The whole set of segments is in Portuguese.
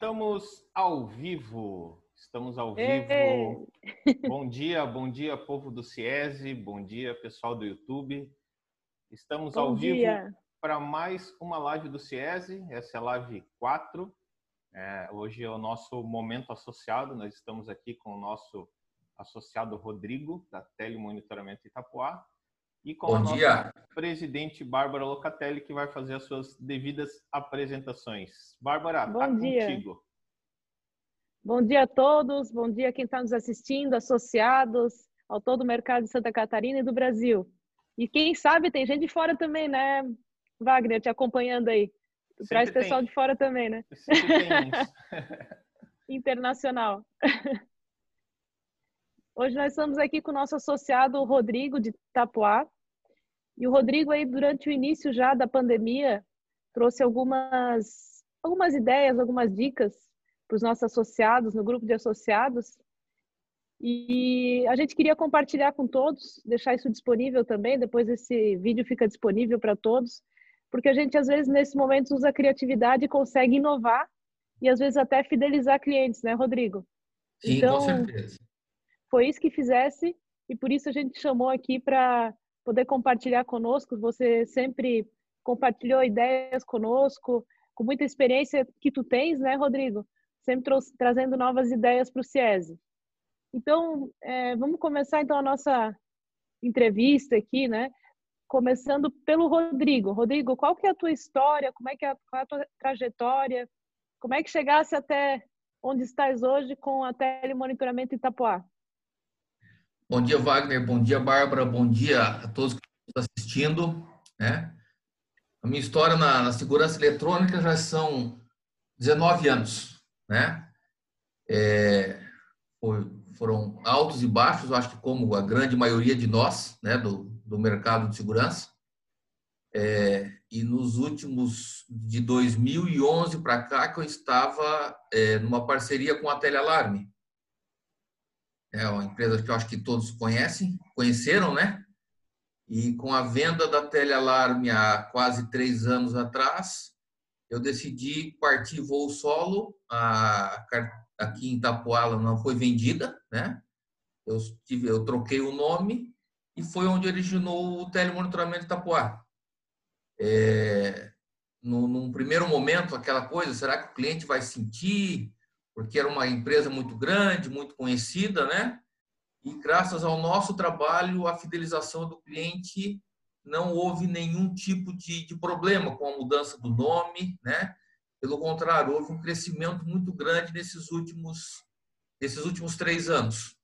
Estamos ao vivo. Estamos ao vivo. Bom dia, bom dia, povo do CIESE, bom dia, pessoal do YouTube. Estamos bom ao dia. vivo para mais uma live do CIESE. Essa é a live 4. É, hoje é o nosso momento associado. Nós estamos aqui com o nosso associado Rodrigo, da Telemonitoramento Itapuá, e com Bom a nossa presidente Bárbara Locatelli, que vai fazer as suas devidas apresentações. Bárbara, tá dia. contigo. Bom dia a todos, bom dia a quem está nos assistindo, associados ao todo o mercado de Santa Catarina e do Brasil. E quem sabe tem gente de fora também, né, Wagner, te acompanhando aí. Sempre Traz pessoal de fora também, né? Internacional. Hoje nós estamos aqui com o nosso associado Rodrigo de Itapuá. E o Rodrigo aí durante o início já da pandemia trouxe algumas algumas ideias, algumas dicas para os nossos associados no grupo de associados. E a gente queria compartilhar com todos, deixar isso disponível também, depois esse vídeo fica disponível para todos, porque a gente às vezes nesse momento usa a criatividade e consegue inovar e às vezes até fidelizar clientes, né, Rodrigo? Sim, então, com certeza foi isso que fizesse e por isso a gente chamou aqui para poder compartilhar conosco. Você sempre compartilhou ideias conosco, com muita experiência que tu tens, né, Rodrigo? Sempre trouxe, trazendo novas ideias para o CIESE. Então, é, vamos começar então a nossa entrevista aqui, né? Começando pelo Rodrigo. Rodrigo, qual que é a tua história? Como é que é a, é a tua trajetória? Como é que chegasse até onde estás hoje com a telemonitoramento Itapuá? Bom dia, Wagner. Bom dia, Bárbara. Bom dia a todos que estão assistindo. Né? A minha história na, na, segurança eletrônica já são 19 anos. Né? É, foi, foram altos e baixos, acho que como a grande maioria de nós, né, do, do mercado de segurança. É, e nos últimos, de 2011 para cá, que eu estava é, numa parceria com a Telealarme é uma empresa que eu acho que todos conhecem, conheceram, né? E com a venda da Telealarme há quase três anos atrás, eu decidi partir voo solo. A, aqui em Itapuala não foi vendida, né? Eu, tive, eu troquei o nome e foi onde originou o telemonitoramento Itapuá. É, no, num primeiro momento, aquela coisa, será que o cliente vai sentir? Porque era uma empresa muito grande, muito conhecida, né? E graças ao nosso trabalho, a fidelização do cliente não houve nenhum tipo de, de problema com a mudança do nome, né? Pelo contrário, houve um crescimento muito grande nesses últimos, nesses últimos três anos.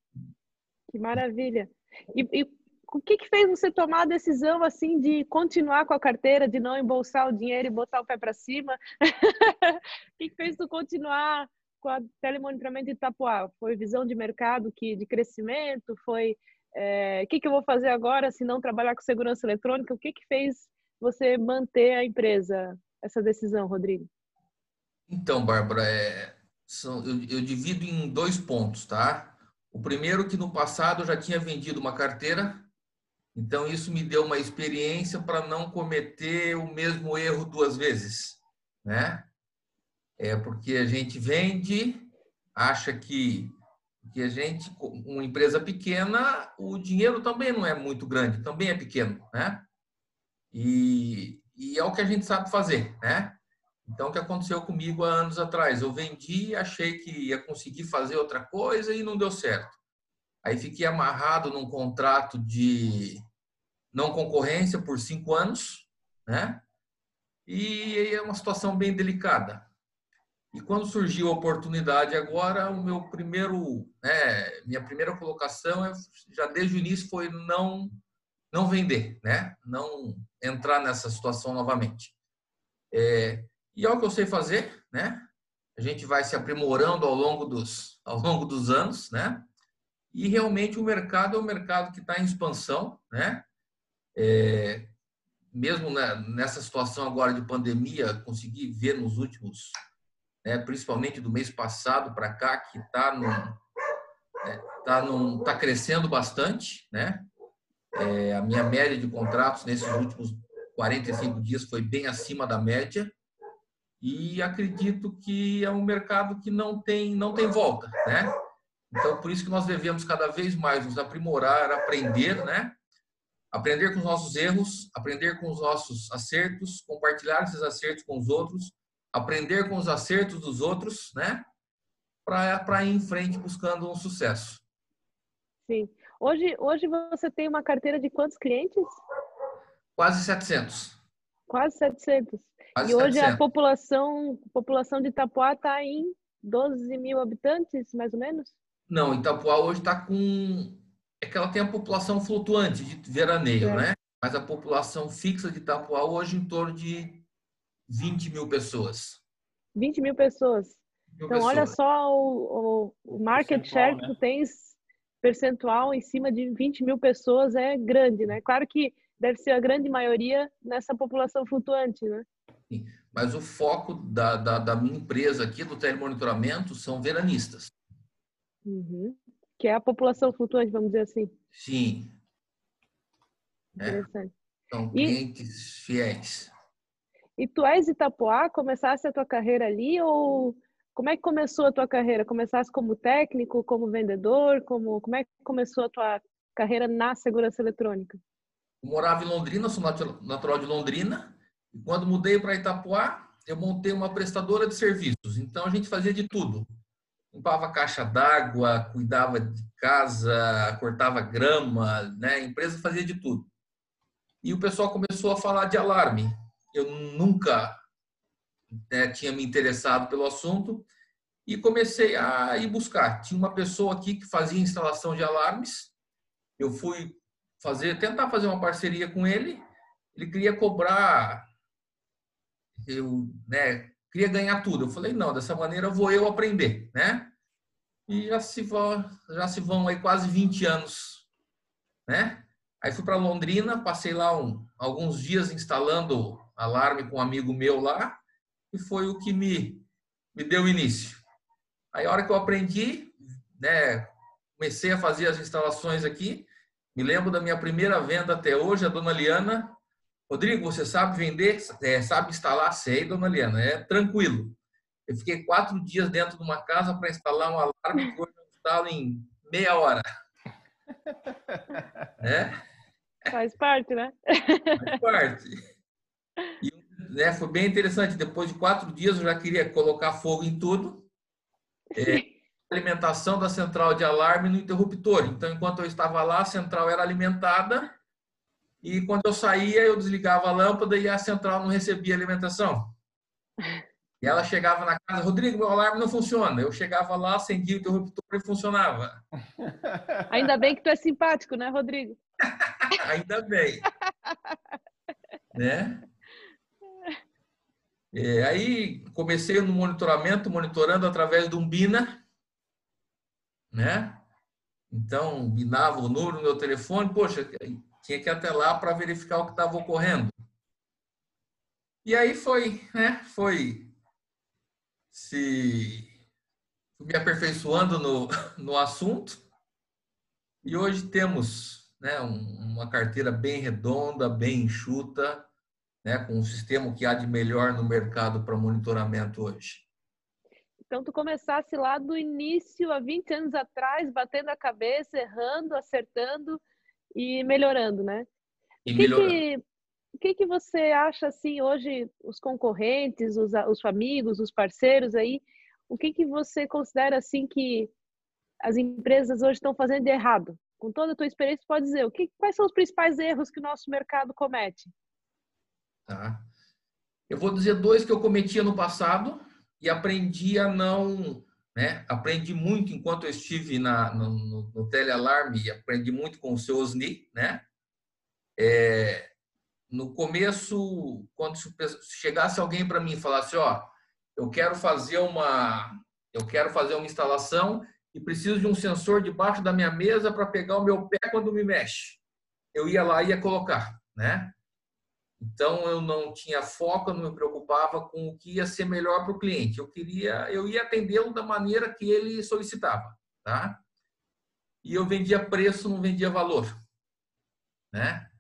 Que maravilha! E, e o que, que fez você tomar a decisão assim de continuar com a carteira, de não embolsar o dinheiro e botar o pé para cima? o que, que fez tu continuar com a telemonitoramento Itapuá? Foi visão de mercado que de crescimento? Foi é, o que, que eu vou fazer agora se não trabalhar com segurança eletrônica? O que, que fez você manter a empresa? Essa decisão, Rodrigo? Então, Bárbara, é, são, eu, eu divido em dois pontos, tá? O primeiro que no passado eu já tinha vendido uma carteira, então isso me deu uma experiência para não cometer o mesmo erro duas vezes, né? É porque a gente vende, acha que, que a gente, uma empresa pequena, o dinheiro também não é muito grande, também é pequeno, né? E, e é o que a gente sabe fazer, né? Então, o que aconteceu comigo há anos atrás? Eu vendi, achei que ia conseguir fazer outra coisa e não deu certo. Aí fiquei amarrado num contrato de não concorrência por cinco anos, né? E é uma situação bem delicada. E quando surgiu a oportunidade agora, o meu primeiro, né, minha primeira colocação, já desde o início, foi não não vender, né? Não entrar nessa situação novamente. É, e é o que eu sei fazer, né? A gente vai se aprimorando ao longo dos ao longo dos anos, né? E realmente o mercado é um mercado que está em expansão, né? É, mesmo nessa situação agora de pandemia, consegui ver nos últimos né, principalmente do mês passado para cá, que está né, tá tá crescendo bastante. Né? É, a minha média de contratos nesses últimos 45 dias foi bem acima da média. e acredito que é um mercado que não tem não tem volta, né? Então por isso que nós devemos cada vez mais nos aprimorar, aprender, né? Aprender com os nossos erros, aprender com os nossos acertos, compartilhar esses acertos com os outros, aprender com os acertos dos outros, né? Para ir em frente buscando um sucesso. Sim. Hoje, hoje você tem uma carteira de quantos clientes? Quase 700. Quase 700. Quase e hoje 700. a população, população de Itapuá está em 12 mil habitantes, mais ou menos? Não, Itapuá hoje está com. É que ela tem a população flutuante de veraneio, é. né? Mas a população fixa de Itapuá hoje em torno de 20 mil pessoas. 20 mil pessoas. Mil então, pessoas. olha só o, o, market share né? que tu tens percentual em cima de 20 mil pessoas é grande, né? Claro que deve ser a grande maioria nessa população flutuante, né? Sim, mas o foco da, da, da minha empresa aqui, do telemonitoramento, são veranistas. Uhum. Que é a população flutuante, vamos dizer assim. Sim. É. Interessante. É. São clientes e, fiéis. E tu és Itapuá? Começaste a tua carreira ali ou como é que começou a tua carreira? Começaste como técnico, como vendedor? Como, como é que começou a tua carreira na segurança eletrônica? Eu morava em Londrina, sou natural de Londrina. E quando mudei para Itapuá, eu montei uma prestadora de serviços. Então a gente fazia de tudo. Limpava caixa d'água, cuidava de casa, cortava grama, né? A empresa fazia de tudo. E o pessoal começou a falar de alarme. Eu nunca né, tinha me interessado pelo assunto e comecei a ir buscar. Tinha uma pessoa aqui que fazia instalação de alarmes. Eu fui fazer, tentar fazer uma parceria com ele. Ele queria cobrar, eu, né, queria ganhar tudo. Eu falei não, dessa maneira vou eu aprender, né? E já se vão, já se vão aí quase 20 anos, né? Aí fui para Londrina, passei lá um, alguns dias instalando alarme com um amigo meu lá e foi o que me, me deu início. Aí, a hora que eu aprendi, né, comecei a fazer as instalações aqui, me lembro da minha primeira venda até hoje, a dona Liana. Rodrigo, você sabe vender, é, sabe instalar? Sei, dona Liana, é tranquilo. Eu fiquei quatro dias dentro de uma casa para instalar um alarme que hoje eu instalo em meia hora. É? Faz parte, né? Faz parte. Né, foi bem interessante. Depois de quatro dias, eu já queria colocar fogo em tudo. É, alimentação da central de alarme no interruptor. Então, enquanto eu estava lá, a central era alimentada e quando eu saía, eu desligava a lâmpada e a central não recebia alimentação. E ela chegava na casa, Rodrigo, meu alarme não funciona. Eu chegava lá, acendia o interruptor e funcionava. Ainda bem que tu é simpático, né, Rodrigo? Ainda bem. né? É, aí comecei no monitoramento, monitorando através de um BINA, né? Então, binava o número no meu telefone, poxa, tinha que ir até lá para verificar o que estava ocorrendo. E aí foi, né? Foi se me aperfeiçoando no, no assunto. E hoje temos né, uma carteira bem redonda, bem enxuta, né, com um sistema que há de melhor no mercado para monitoramento hoje? Então, tu começasse lá do início, há 20 anos atrás, batendo a cabeça, errando, acertando e melhorando, né? E o que melhorando. Que, o que, que você acha, assim, hoje, os concorrentes, os, os amigos, os parceiros aí, o que, que você considera, assim, que as empresas hoje estão fazendo de errado? Com toda a tua experiência, pode dizer, o que, quais são os principais erros que o nosso mercado comete? Tá? Eu vou dizer dois que eu cometia no passado e aprendi a não. Né? Aprendi muito enquanto eu estive na, no, no, no telealarme, aprendi muito com o seu Osni. Né? É, no começo, quando chegasse alguém para mim e falasse: Ó, eu quero fazer uma. Eu quero fazer uma instalação e preciso de um sensor debaixo da minha mesa para pegar o meu pé quando me mexe. Eu ia lá e ia colocar, né? Então eu não tinha foco, eu não me preocupava com o que ia ser melhor para o cliente. Eu queria, eu ia atendê-lo da maneira que ele solicitava, tá? E eu vendia preço, não vendia valor, né?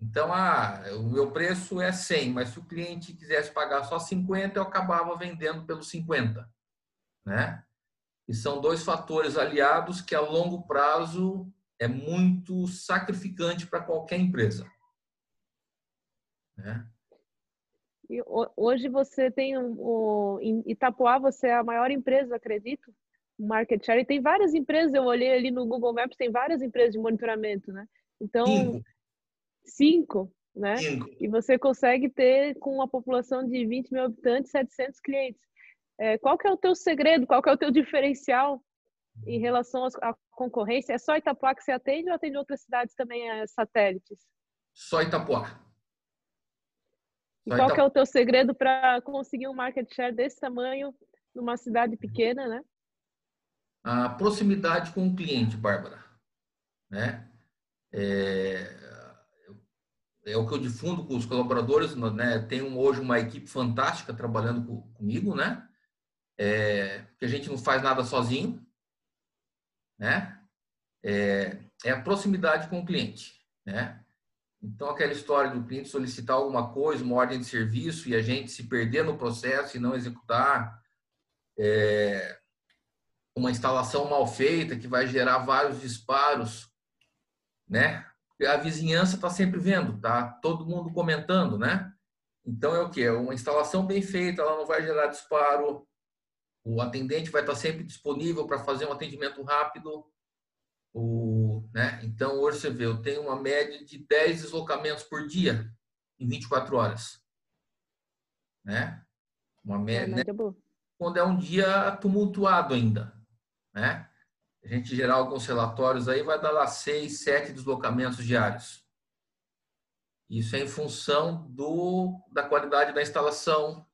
Então, ah, o meu preço é 100, mas se o cliente quisesse pagar só 50, eu acabava vendendo pelos 50, né? E são dois fatores aliados que a longo prazo é muito sacrificante para qualquer empresa. Né? E hoje você tem o em Itapuá você é a maior empresa, acredito, market share. E tem várias empresas, eu olhei ali no Google Maps, tem várias empresas de monitoramento, né? Então, cinco, cinco né? Cinco. E você consegue ter, com uma população de 20 mil habitantes, 700 clientes. É, qual que é o teu segredo? Qual que é o teu diferencial em relação à concorrência? É só Itapuá que você atende ou atende outras cidades também, é, satélites? Só Itapuá. E qual que é o teu segredo para conseguir um market share desse tamanho numa cidade pequena, né? A proximidade com o cliente, Bárbara. Né? É, é o que eu difundo com os colaboradores. Né? Tenho hoje uma equipe fantástica trabalhando comigo, né? É, que a gente não faz nada sozinho, né? É, é a proximidade com o cliente, né? Então, aquela história do cliente solicitar alguma coisa, uma ordem de serviço, e a gente se perder no processo e não executar, é, uma instalação mal feita que vai gerar vários disparos, né? A vizinhança está sempre vendo, tá? Todo mundo comentando, né? Então é o que? É uma instalação bem feita, ela não vai gerar disparo, o atendente vai estar sempre disponível para fazer um atendimento rápido. O, né? Então, hoje você vê, eu tenho uma média de 10 deslocamentos por dia em 24 horas. Né? Uma média. É, né? Quando é um dia tumultuado ainda. Né? A gente gerar alguns relatórios aí, vai dar lá 6, 7 deslocamentos diários. Isso é em função do, da qualidade da instalação,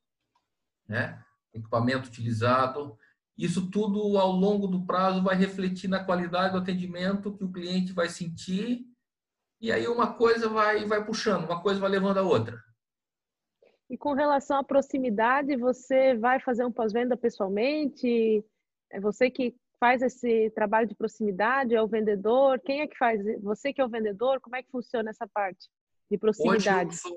né? equipamento utilizado. Isso tudo, ao longo do prazo, vai refletir na qualidade do atendimento que o cliente vai sentir. E aí uma coisa vai, vai puxando, uma coisa vai levando a outra. E com relação à proximidade, você vai fazer um pós-venda pessoalmente? É você que faz esse trabalho de proximidade? É o vendedor? Quem é que faz? Você que é o vendedor? Como é que funciona essa parte de proximidade? Hoje eu, sou,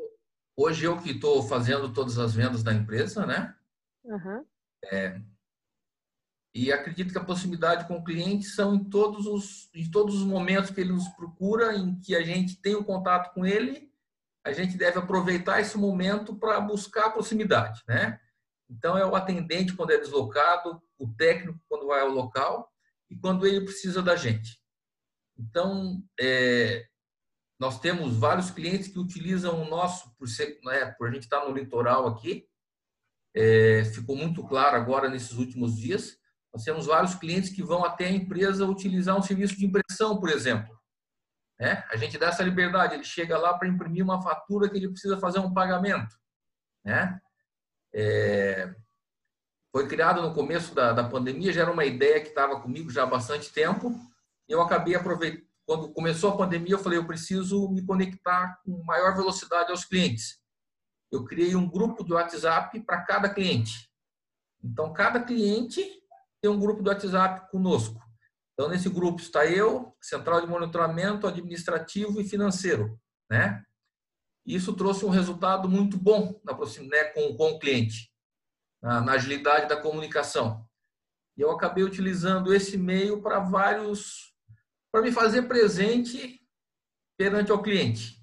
hoje eu que estou fazendo todas as vendas da empresa, né? Uhum. É, e acredito que a proximidade com o cliente são em todos os em todos os momentos que ele nos procura, em que a gente tem o um contato com ele, a gente deve aproveitar esse momento para buscar proximidade, né? Então é o atendente quando é deslocado, o técnico quando vai ao local e quando ele precisa da gente. Então é, nós temos vários clientes que utilizam o nosso por ser, né, por a gente estar no litoral aqui, é, ficou muito claro agora nesses últimos dias. Nós temos vários clientes que vão até a empresa utilizar um serviço de impressão, por exemplo. É, a gente dá essa liberdade, ele chega lá para imprimir uma fatura que ele precisa fazer um pagamento. Né? É, foi criado no começo da, da pandemia, já era uma ideia que estava comigo já há bastante tempo. Eu acabei aproveitando, quando começou a pandemia, eu falei, eu preciso me conectar com maior velocidade aos clientes eu criei um grupo de WhatsApp para cada cliente. Então, cada cliente tem um grupo de WhatsApp conosco. Então, nesse grupo está eu, central de monitoramento administrativo e financeiro, né? Isso trouxe um resultado muito bom na né, com, com o cliente, na, na agilidade da comunicação. E eu acabei utilizando esse meio para vários, para me fazer presente perante o cliente.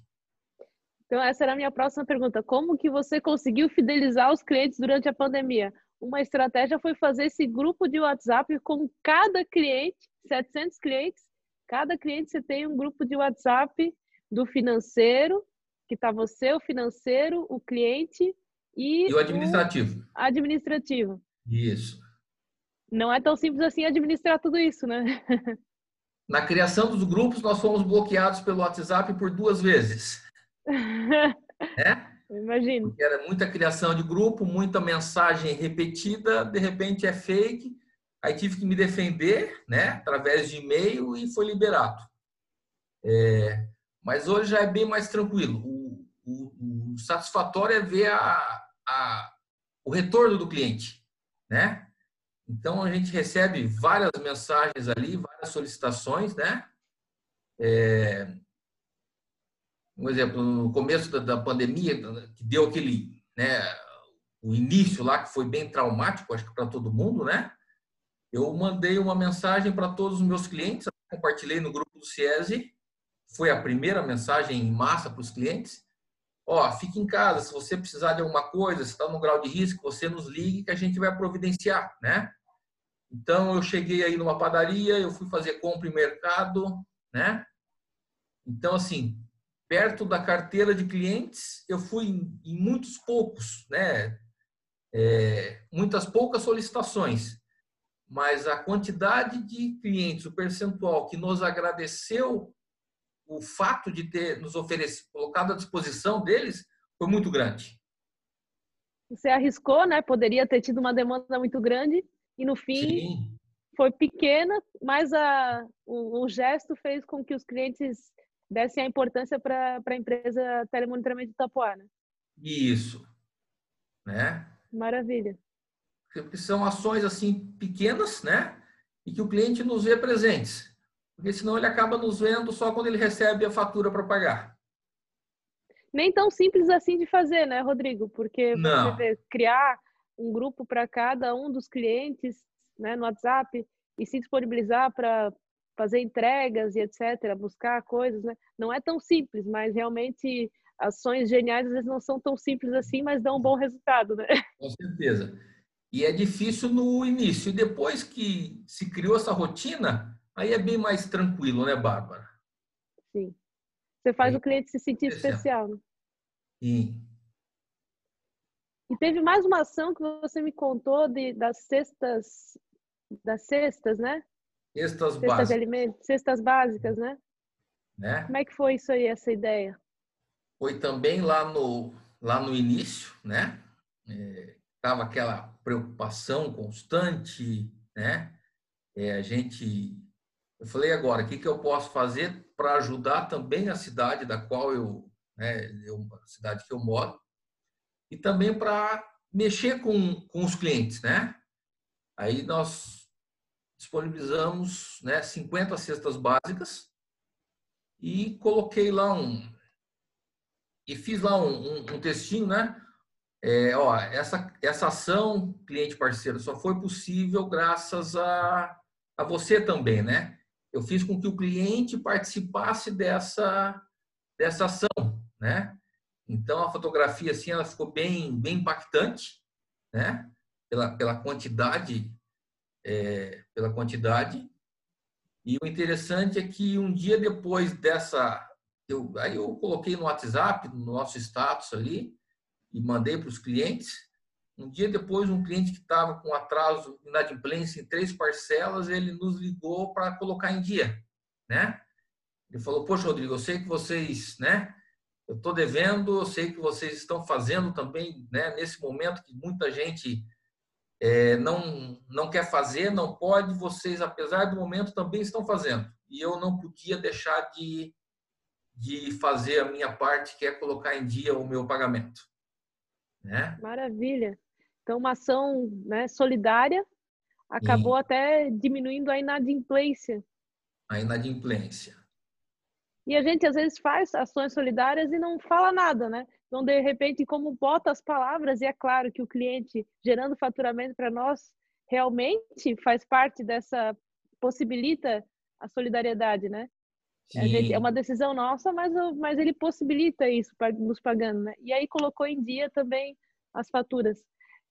Então, essa era a minha próxima pergunta. Como que você conseguiu fidelizar os clientes durante a pandemia? Uma estratégia foi fazer esse grupo de WhatsApp com cada cliente, 700 clientes. Cada cliente você tem um grupo de WhatsApp do financeiro, que está você, o financeiro, o cliente e, e o administrativo. O administrativo. Isso. Não é tão simples assim administrar tudo isso, né? Na criação dos grupos, nós fomos bloqueados pelo WhatsApp por duas vezes. né? Imagino. Porque era muita criação de grupo, muita mensagem repetida, de repente é fake. Aí tive que me defender, né, através de e-mail e foi liberado. É, mas hoje já é bem mais tranquilo. O, o, o satisfatório é ver a, a, o retorno do cliente, né? Então a gente recebe várias mensagens ali, várias solicitações, né? É, um exemplo, no começo da, da pandemia, que deu aquele, né, o início lá, que foi bem traumático, acho que para todo mundo, né? Eu mandei uma mensagem para todos os meus clientes, compartilhei no grupo do CIESE, foi a primeira mensagem em massa para os clientes. Ó, fique em casa, se você precisar de alguma coisa, se está no grau de risco, você nos ligue que a gente vai providenciar, né? Então, eu cheguei aí numa padaria, eu fui fazer compra em mercado, né? Então, assim, perto da carteira de clientes, eu fui em, muitos poucos, né? É, muitas poucas solicitações, mas a quantidade de clientes, o percentual que nos agradeceu o fato de ter nos oferecido, colocado à disposição deles, foi muito grande. Você arriscou, né? Poderia ter tido uma demanda muito grande e no fim Sim. foi pequena, mas a, o, o, gesto fez com que os clientes dessem a importância para a empresa telemonitoramento de Itapuá, né? Isso, né? Maravilha. Porque são ações assim pequenas, né? E que o cliente nos vê presentes. Porque senão ele acaba nos vendo só quando ele recebe a fatura para pagar. Nem tão simples assim de fazer, né, Rodrigo? Porque vê, criar um grupo para cada um dos clientes né, no WhatsApp e se disponibilizar para fazer entregas e etc., buscar coisas, né? Não é tão simples, mas realmente ações geniais às vezes não são tão simples assim, mas dão um bom resultado, né? Com certeza. E é difícil no início. E depois que se criou essa rotina, aí é bem mais tranquilo, né, Bárbara? Sim. Você faz é. o cliente se sentir especial. Né? Sim. E teve mais uma ação que você me contou de, das cestas, das cestas, né? Cestas, cestas básicas. de alimentos, cestas básicas, né? né? Como é que foi isso aí, essa ideia? Foi também lá no, lá no início, né? É, tava aquela preocupação constante, né? É, a gente, eu falei agora, o que, que eu posso fazer para ajudar também a cidade da qual eu, né, eu, a cidade que eu moro, e também para mexer com, com os clientes, né? Aí nós disponibilizamos né, 50 cestas básicas e coloquei lá um. E fiz lá um, um, um textinho, né? É, ó, essa, essa ação, cliente parceiro, só foi possível graças a, a você também, né? Eu fiz com que o cliente participasse dessa, dessa ação, né? Então a fotografia assim ela ficou bem bem impactante, né? Pela pela quantidade é, pela quantidade. E o interessante é que um dia depois dessa eu aí eu coloquei no WhatsApp, no nosso status ali e mandei para os clientes. Um dia depois, um cliente que estava com atraso inadimplência em três parcelas, ele nos ligou para colocar em dia, né? Ele falou: "Poxa, Rodrigo, eu sei que vocês, né, eu estou devendo, eu sei que vocês estão fazendo também, né, nesse momento que muita gente é, não, não quer fazer, não pode, vocês, apesar do momento, também estão fazendo. E eu não podia deixar de, de fazer a minha parte, que é colocar em dia o meu pagamento. Né? Maravilha. Então, uma ação né, solidária acabou até diminuindo a inadimplência. A inadimplência. E a gente às vezes faz ações solidárias e não fala nada, né? Então, de repente, como bota as palavras, e é claro que o cliente gerando faturamento para nós realmente faz parte dessa, possibilita a solidariedade, né? Gente, é uma decisão nossa, mas, mas ele possibilita isso, nos pagando, né? E aí colocou em dia também as faturas.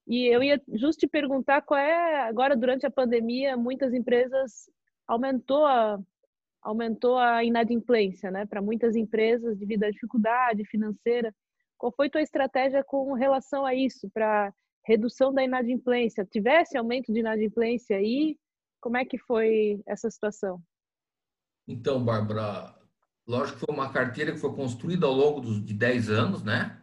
E eu ia justo te perguntar qual é, agora durante a pandemia, muitas empresas aumentou a, aumentou a inadimplência, né, para muitas empresas devido à dificuldade financeira. Qual foi tua estratégia com relação a isso, para redução da inadimplência? Tivesse aumento de inadimplência aí? Como é que foi essa situação? Então, Bárbara, lógico que foi uma carteira que foi construída ao longo de 10 anos, né?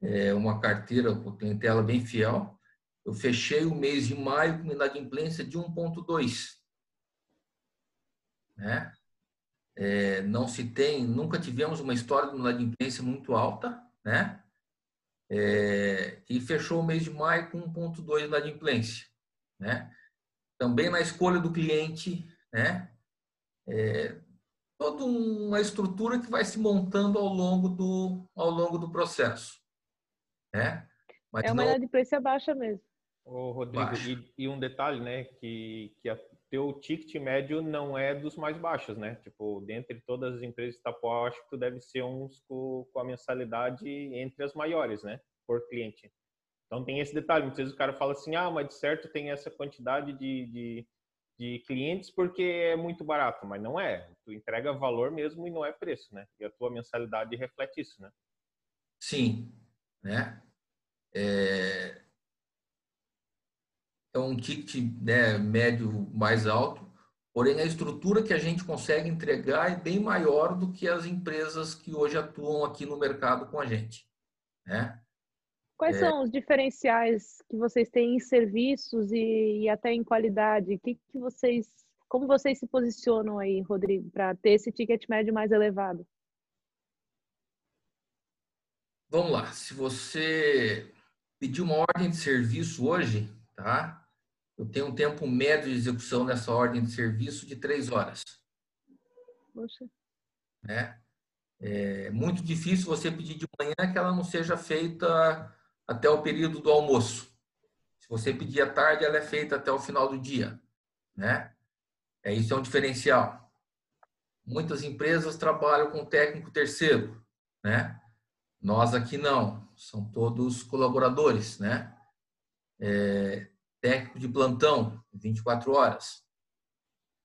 É uma carteira com clientela bem fiel. Eu fechei o mês de maio com inadimplência de 1,2. Né? É, não se tem, nunca tivemos uma história de inadimplência muito alta, né? É, e fechou o mês de maio com 1,2 de inadimplência, né? Também na escolha do cliente, né? É, toda uma estrutura que vai se montando ao longo do, ao longo do processo. Né? Mas é uma não... de preço baixa mesmo. Ô, Rodrigo, e, e, um detalhe, né, que, que a teu ticket médio não é dos mais baixos, né? Tipo, dentre todas as empresas de Itapuá, acho que tu deve ser uns com, com a mensalidade entre as maiores, né? Por cliente. Então tem esse detalhe. Muitas vezes o cara fala assim, ah, mas de certo tem essa quantidade de, de, de clientes porque é muito barato, mas não é. Tu entrega valor mesmo e não é preço, né? E a tua mensalidade reflete isso, né? Sim, né? É, é um ticket né, médio mais alto, porém a estrutura que a gente consegue entregar é bem maior do que as empresas que hoje atuam aqui no mercado com a gente. Né? Quais é... são os diferenciais que vocês têm em serviços e, e até em qualidade? Que, que vocês, como vocês se posicionam aí, Rodrigo, para ter esse ticket médio mais elevado? Vamos lá. Se você pedir uma ordem de serviço hoje, tá? Eu tenho um tempo médio de execução nessa ordem de serviço de três horas. Poxa. Né? É muito difícil você pedir de manhã que ela não seja feita até o período do almoço. Se você pedir à tarde, ela é feita até o final do dia. Né? É, isso é um diferencial. Muitas empresas trabalham com técnico terceiro. Né? Nós aqui não. São todos colaboradores. Né? É, técnico de plantão, 24 horas.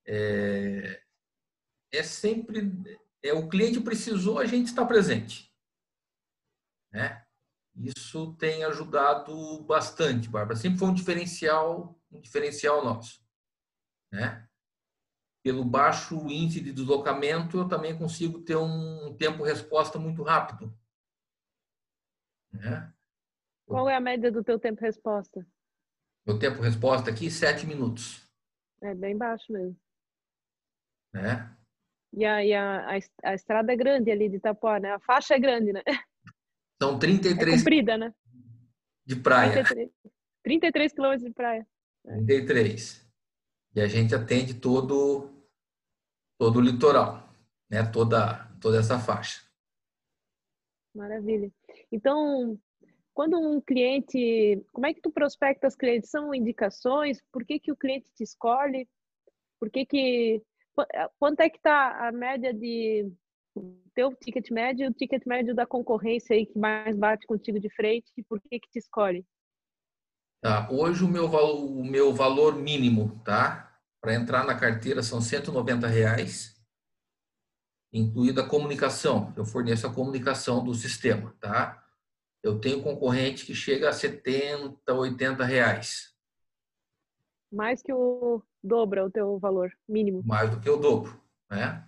É, é sempre é o cliente precisou, a gente está presente, né? Isso tem ajudado bastante, Bárbara. Sempre foi um diferencial, um diferencial nosso, né? Pelo baixo índice de deslocamento, eu também consigo ter um tempo resposta muito rápido. Né? Qual é a média do teu tempo resposta? Meu tempo resposta aqui, sete minutos. É bem baixo mesmo. Né? E, a, e a, a, estrada é grande ali de Itapuá, né? A faixa é grande, né? São 33... É comprida, né? De praia. 33, 33 quilômetros de praia. 33. E a gente atende todo, todo o litoral, né? Toda, toda essa faixa. Maravilha. Então, quando um cliente, como é que tu prospecta os clientes? São indicações? Por que, que o cliente te escolhe? Por que que eh, quanto é que está a média de teu ticket médio e o ticket médio da concorrência aí que mais bate contigo de frente e por que que te escolhe? Tá, hoje o meu valor, o meu valor mínimo, tá? Para entrar na carteira são 190 reais, incluída a comunicação. Eu forneço a comunicação do sistema, tá? Eu tenho concorrente que chega a 70, 80 reais. Mais que o dobro é o teu valor mínimo. Mais do que o dobro, né?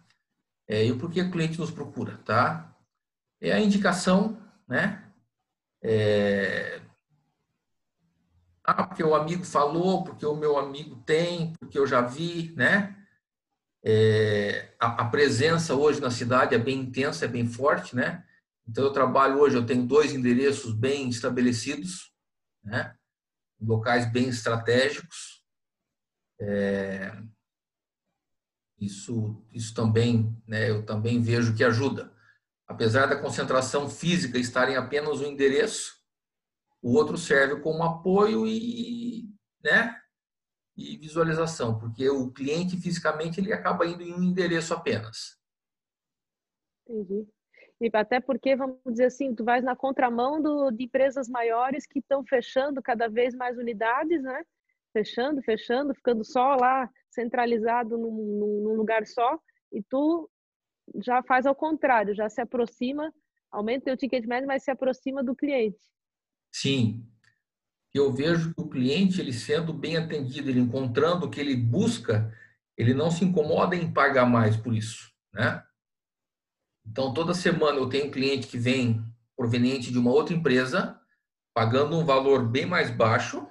É, e por que o cliente nos procura, tá? É a indicação, né? É... Ah, porque o amigo falou, porque o meu amigo tem, porque eu já vi, né? É... A, a presença hoje na cidade é bem intensa, é bem forte, né? Então, eu trabalho hoje, eu tenho dois endereços bem estabelecidos, né? locais bem estratégicos. É, isso, isso também, né, eu também vejo que ajuda. Apesar da concentração física estar em apenas um endereço, o outro serve como apoio e, né, e visualização, porque o cliente fisicamente ele acaba indo em um endereço apenas. Entendi. E até porque, vamos dizer assim, tu vais na contramão do, de empresas maiores que estão fechando cada vez mais unidades, né? Fechando, fechando, ficando só lá centralizado num, num lugar só, e tu já faz ao contrário, já se aproxima, aumenta o ticket médio, mas se aproxima do cliente. Sim. Eu vejo que o cliente, ele sendo bem atendido, ele encontrando o que ele busca, ele não se incomoda em pagar mais por isso, né? Então, toda semana eu tenho um cliente que vem proveniente de uma outra empresa, pagando um valor bem mais baixo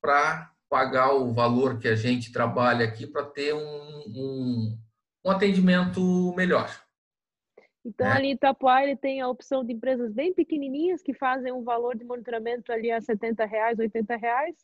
para pagar o valor que a gente trabalha aqui para ter um, um, um, atendimento melhor. Então, né? ali em Itapuá, ele tem a opção de empresas bem pequenininhas que fazem um valor de monitoramento ali a 70 reais, 80 reais,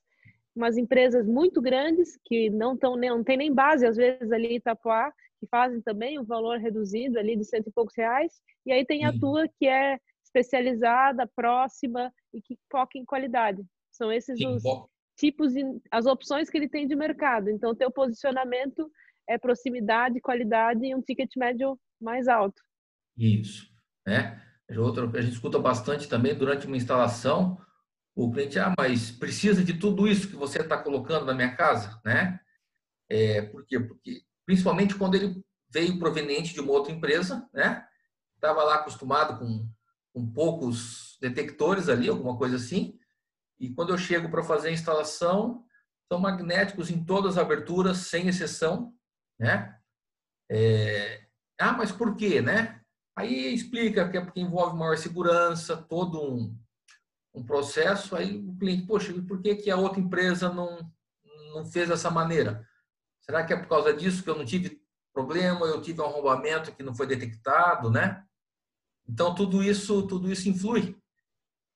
umas empresas muito grandes que não, tão, não tem nem base, às vezes, ali em Itapuá, que fazem também um valor reduzido ali de cento e poucos reais, e aí tem a tua que é especializada, próxima e que foca em qualidade. São esses Sim, os bom. tipos, de, as opções que ele tem de mercado. Então, teu posicionamento é proximidade, qualidade e um ticket médio mais alto. Isso, né? Outro, a gente escuta bastante também durante uma instalação, o cliente, ah, mas precisa de tudo isso que você está colocando na minha casa, né? É, por quê? Porque, principalmente quando ele veio proveniente de uma outra empresa, né? Estava lá acostumado com, com poucos detectores ali, alguma coisa assim, e quando eu chego para fazer a instalação, são magnéticos em todas as aberturas, sem exceção, né? É, ah, mas por quê, né? Aí explica que é porque envolve maior segurança, todo um, um processo, aí o cliente, poxa, por que, que a outra empresa não, não fez dessa maneira? Será que é por causa disso que eu não tive problema, eu tive um arrombamento que não foi detectado, né? Então tudo isso, tudo isso influi.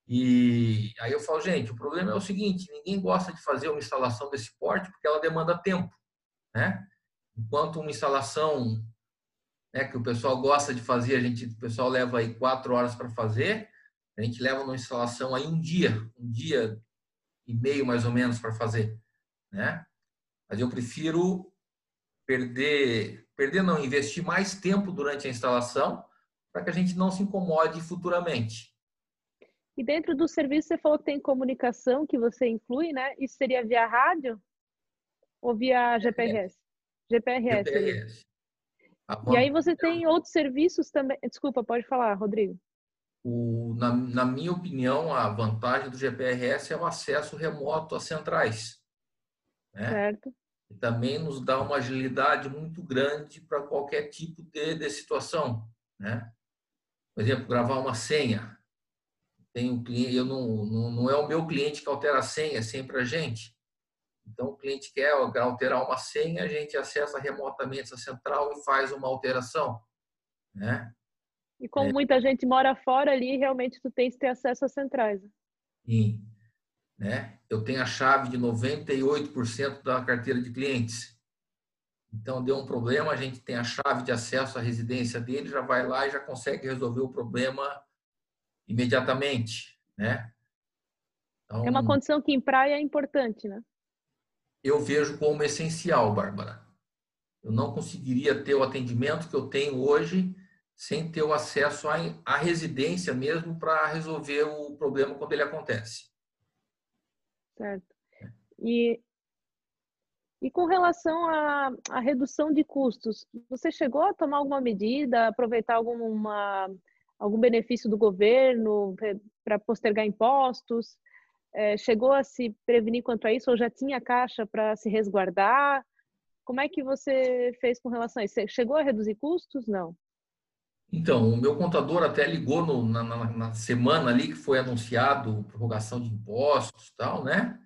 E aí eu falo, gente, o problema é o seguinte, ninguém gosta de fazer uma instalação desse porte porque ela demanda tempo, né? Enquanto uma instalação né, que o pessoal gosta de fazer, a gente, o pessoal leva aí quatro horas para fazer, a gente leva uma instalação aí um dia, um dia e meio mais ou menos para fazer, né? Mas eu prefiro perder, perder não, investir mais tempo durante a instalação para que a gente não se incomode futuramente. E dentro do serviço você falou que tem comunicação que você inclui, né? Isso seria via rádio ou via GPRS? GPRS. GPRS. E aí você tem outros serviços também. Desculpa, pode falar, Rodrigo. O, na, na, minha opinião, a vantagem do GPRS é o acesso remoto às centrais. Né? Certo. E também nos dá uma agilidade muito grande para qualquer tipo de, de situação. Né? Por exemplo, gravar uma senha. Tem um cliente, eu não, não, não é o meu cliente que altera a senha, é sempre a gente. Então, o cliente quer alterar uma senha, a gente acessa remotamente essa central e faz uma alteração, né? E como é. muita gente mora fora ali, realmente tu tens que ter acesso às centrais. Sim. Né? Eu tenho a chave de 98% da carteira de clientes. Então, deu um problema, a gente tem a chave de acesso à residência dele, já vai lá e já consegue resolver o problema imediatamente, né? Então, é uma condição que em praia é importante, né? eu vejo como essencial, Bárbara. Eu não conseguiria ter o atendimento que eu tenho hoje sem ter o acesso à, residência mesmo para resolver o problema quando ele acontece. Certo. E, e com relação à, à redução de custos, você chegou a tomar alguma medida, aproveitar alguma, algum benefício do governo para postergar impostos? é, chegou a se prevenir quanto a isso ou já tinha caixa para se resguardar? Como é que você fez com relação a isso? Chegou a reduzir custos? Não. Então, o meu contador até ligou no, na, na, na, semana ali que foi anunciado prorrogação de impostos e tal, né?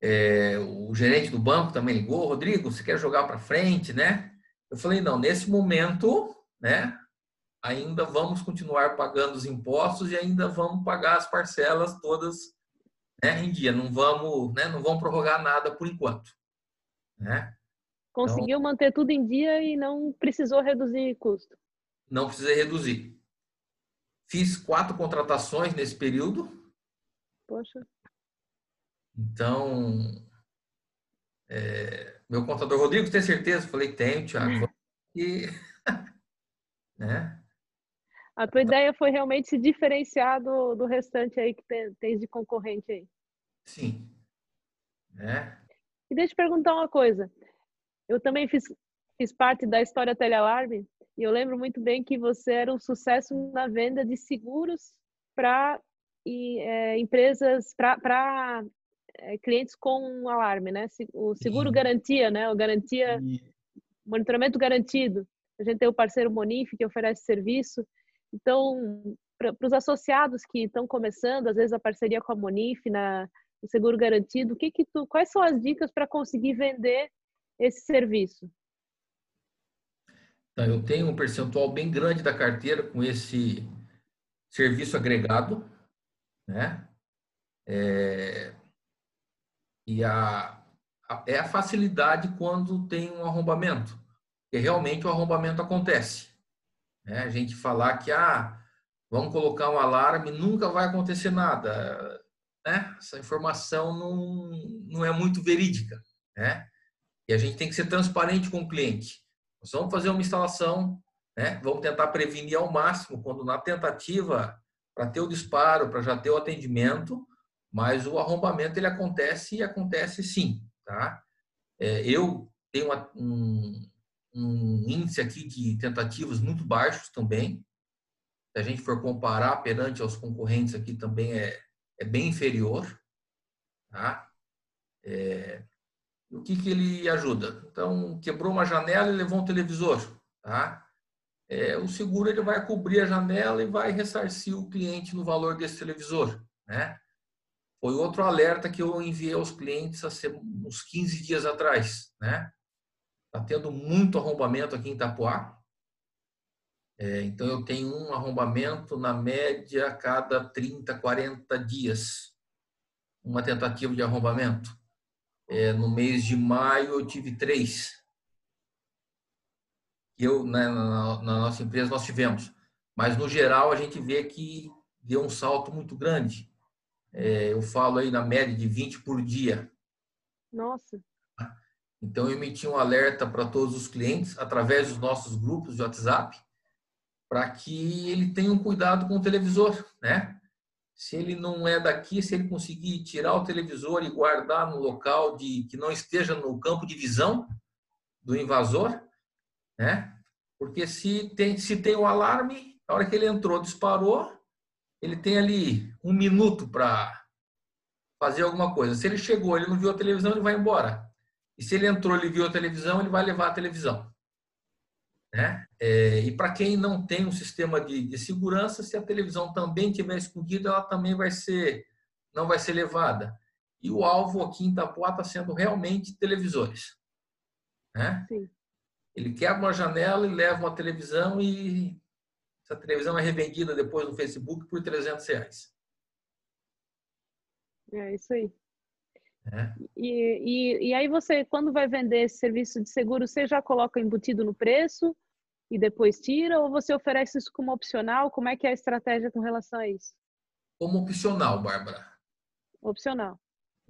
É, o gerente do banco também ligou, Rodrigo, você quer jogar para frente, né? Eu falei, não, nesse momento, né? Ainda vamos continuar pagando os impostos e ainda vamos pagar as parcelas todas né, em dia. Não vamos, né, não vamos prorrogar nada por enquanto. Né? Conseguiu então, manter tudo em dia e não precisou reduzir custo? Não precisei reduzir. Fiz quatro contratações nesse período. Poxa. Então, é, meu contador Rodrigo, tem certeza? Falei, tenho, Thiago. E, né? A tua ideia foi realmente se diferenciar do, do restante aí que tem, tens de concorrente aí. Sim. Né? E deixa eu te perguntar uma coisa. Eu também fiz, fiz parte da história Telealarme e eu lembro muito bem que você era um sucesso na venda de seguros para é, empresas, para é, clientes com alarme, né? O seguro Sim. garantia, né? O garantia, Sim. monitoramento garantido. A gente tem o parceiro Monif que oferece serviço. Então, para os associados que estão começando, às vezes a parceria com a Monif na o seguro garantido, o que que tu, quais são as dicas para conseguir vender esse serviço? Então, eu tenho um percentual bem grande da carteira com esse serviço agregado, né? É, e a, a, é a facilidade quando tem um arrombamento. que realmente o arrombamento acontece. Né? A gente falar que ah, vamos colocar um alarme, nunca vai acontecer nada. Né? Essa informação não, não é muito verídica. Né? E a gente tem que ser transparente com o cliente. Nós vamos fazer uma instalação, né? vamos tentar prevenir ao máximo, quando na tentativa, para ter o disparo, para já ter o atendimento, mas o arrombamento ele acontece e acontece sim. Tá? É, eu tenho uma, um, um índice aqui de tentativas muito baixos também. Se a gente for comparar perante aos concorrentes aqui também é, é bem inferior. Tá? É, o que, que ele ajuda? Então, quebrou uma janela e levou um televisor. Tá? É, o seguro ele vai cobrir a janela e vai ressarcir o cliente no valor desse televisor. Né? Foi outro alerta que eu enviei aos clientes há uns 15 dias atrás. Né? Está tendo muito arrombamento aqui em Itapuá. É, então, eu tenho um arrombamento na média a cada 30, 40 dias. Uma tentativa de arrombamento. É, no mês de maio, eu tive três. Eu, né, na, na nossa empresa, nós tivemos. Mas, no geral, a gente vê que deu um salto muito grande. É, eu falo aí na média de 20 por dia. Nossa. Então, eu emiti um alerta para todos os clientes, através dos nossos grupos de WhatsApp, para que ele tenha um cuidado com o televisor, né? Se ele não é daqui, se ele conseguir tirar o televisor e guardar no local de que não esteja no campo de visão do invasor, né? Porque se tem se tem o alarme, a hora que ele entrou, disparou, ele tem ali um minuto para fazer alguma coisa. Se ele chegou, ele não viu a televisão, ele vai embora. E se ele entrou, ele viu a televisão, ele vai levar a televisão. Né? É, e para quem não tem um sistema de, de, segurança, se a televisão também tiver escondida, ela também vai ser, não vai ser levada. E o alvo aqui em Itapuá está sendo realmente televisores. Né? Sim. Ele quebra uma janela e leva uma televisão e essa televisão é revendida depois no Facebook por 300 reais. É isso aí. É. E, e, e aí você, quando vai vender esse serviço de seguro, você já coloca embutido no preço e depois tira, ou você oferece isso como opcional? Como é que é a estratégia com relação a isso? Como opcional, Bárbara. Opcional.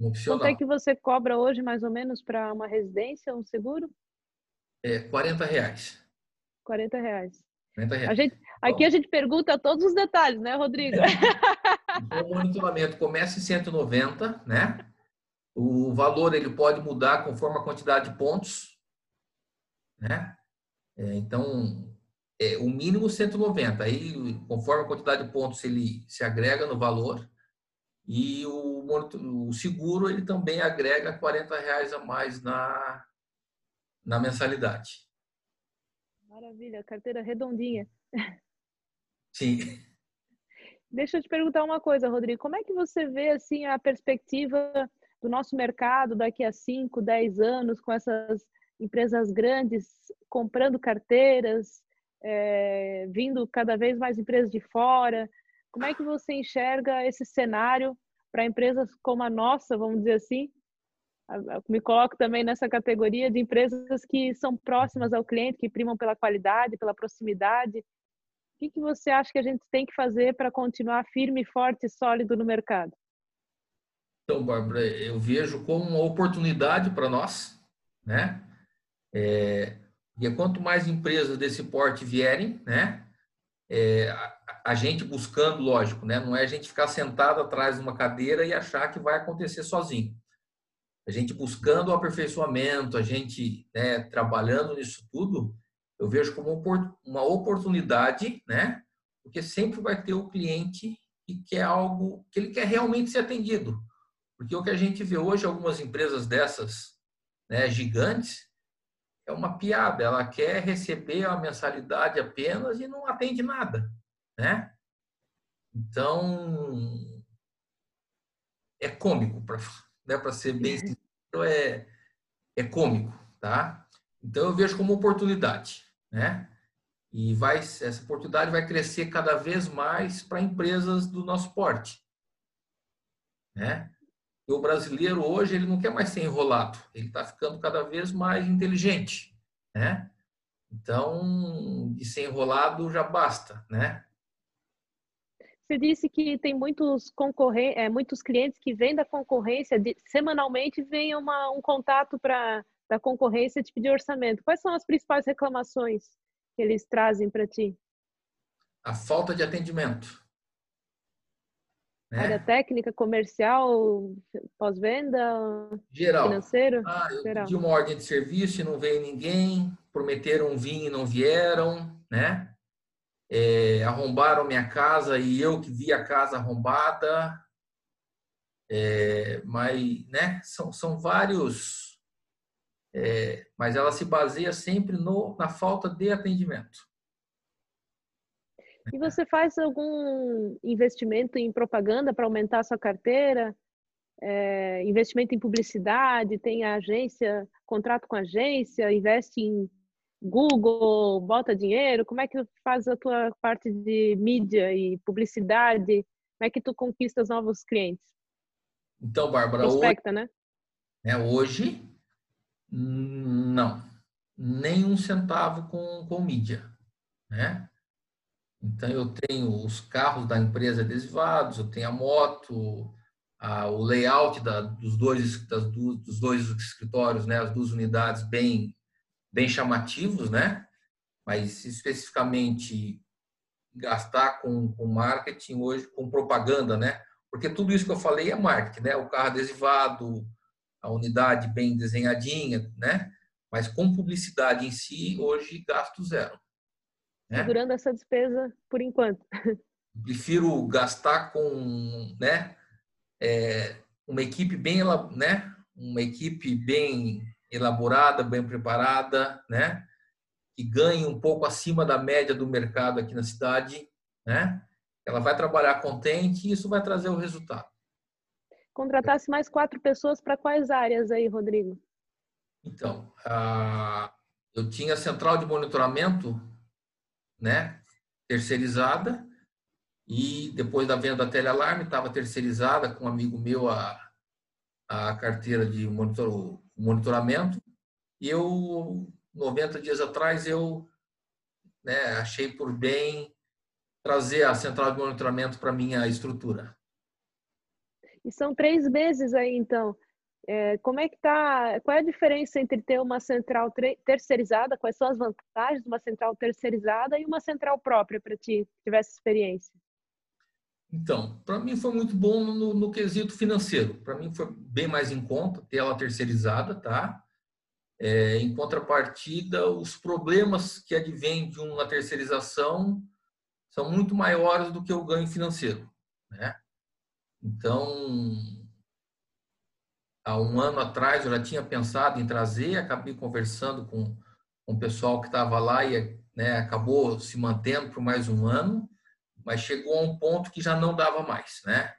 opcional. Quanto é que você cobra hoje, mais ou menos, para uma residência, um seguro? É 40 reais. 40 reais. 40 reais. A gente, aqui a gente pergunta todos os detalhes, né, Rodrigo? É. Então, o monitoramento começa em 190, né? O valor ele pode mudar conforme a quantidade de pontos, né? É, então, é, o mínimo 190. Aí, conforme a quantidade de pontos, ele se agrega no valor. E o, o seguro ele também agrega 40 reais a mais na, na mensalidade. Maravilha, carteira redondinha. Sim. Deixa eu te perguntar uma coisa, Rodrigo. Como é que você vê assim a perspectiva do nosso mercado daqui a 5, 10 anos, com essas empresas grandes comprando carteiras, é, vindo cada vez mais empresas de fora. Como é que você enxerga esse cenário para empresas como a nossa, vamos dizer assim? Me coloco também nessa categoria de empresas que são próximas ao cliente, que primam pela qualidade, pela proximidade. O que, que você acha que a gente tem que fazer para continuar firme, forte e sólido no mercado? Então, Bárbara, eu vejo como uma oportunidade para nós, né? É, e quanto mais empresas desse porte vierem, né? É, a, a, gente buscando, lógico, né? Não é a gente ficar sentado atrás de uma cadeira e achar que vai acontecer sozinho. A gente buscando o aperfeiçoamento, a gente né, trabalhando nisso tudo, eu vejo como uma oportunidade, né? Porque sempre vai ter o cliente que quer algo, que ele quer realmente ser atendido. Porque o que a gente vê hoje, algumas empresas dessas né, gigantes, é uma piada. Ela quer receber a mensalidade apenas e não atende nada. Né? Então, é cômico, para né, ser bem sincero, é, é cômico. Tá? Então, eu vejo como oportunidade. Né? E vai, essa oportunidade vai crescer cada vez mais para empresas do nosso porte. Né? E o brasileiro hoje ele não quer mais ser enrolado, ele está ficando cada vez mais inteligente, né? Então, de ser enrolado já basta, né? Você disse que tem muitos concorrentes, é, muitos clientes que vêm da concorrência, de, semanalmente vem uma, um contato para da concorrência de pedir orçamento. Quais são as principais reclamações que eles trazem para ti? A falta de atendimento. Né? Área técnica, comercial, pós-venda, geral. financeiro? Ah, eu geral. pedi uma ordem de serviço e não veio ninguém, prometeram vir e não vieram, né? É, arrombaram minha casa e eu que vi a casa arrombada. É, mas, né, são, são vários, é, mas ela se baseia sempre no, na falta de atendimento. E você faz algum investimento em propaganda para aumentar a sua carteira? É, investimento em publicidade? Tem a agência, contrato com a agência, investe em Google, bota dinheiro? Como é que faz a tua parte de mídia e publicidade? Como é que tu conquista os novos clientes? Então, Bárbara, Prospecta, hoje, né? É, hoje, não. Nem um centavo com, com mídia, né? Então, eu tenho os carros da empresa adesivados, eu tenho a moto, a, o layout da, dos, dois, das, dos dois escritórios, né, as duas unidades bem, bem chamativos, né? Mas, especificamente, gastar com, com marketing hoje, com propaganda, né? Porque tudo isso que eu falei é marketing, né? O carro adesivado, a unidade bem desenhadinha, né? Mas com publicidade em si, hoje gasto zero né? segurando essa despesa por enquanto. Prefiro gastar com, né, é, uma equipe bem, né, uma equipe bem elaborada, bem preparada, né, que ganhe um pouco acima da média do mercado aqui na cidade, né? Ela vai trabalhar contente e isso vai trazer o resultado. Contratasse mais quatro pessoas para quais áreas aí, Rodrigo? Então, a, eu tinha central de monitoramento né, terceirizada e depois da venda da telealarme estava terceirizada com um amigo meu a, a carteira de monitor, monitoramento e eu 90 dias atrás eu né, achei por bem trazer a central de monitoramento para minha estrutura. E são três meses aí então. É, como é que tá? Qual é a diferença entre ter uma central terceirizada? Quais são as vantagens de uma central terceirizada e uma central própria para ti, que tivesse experiência? Então, para mim foi muito bom no, no quesito financeiro. Para mim foi bem mais em conta ter ela terceirizada, tá? É, em contrapartida, os problemas que advêm de uma terceirização são muito maiores do que o ganho financeiro, né? Então, há um ano atrás eu já tinha pensado em trazer, acabei conversando com, o pessoal que estava lá e né, acabou se mantendo por mais um ano, mas chegou a um ponto que já não dava mais, né?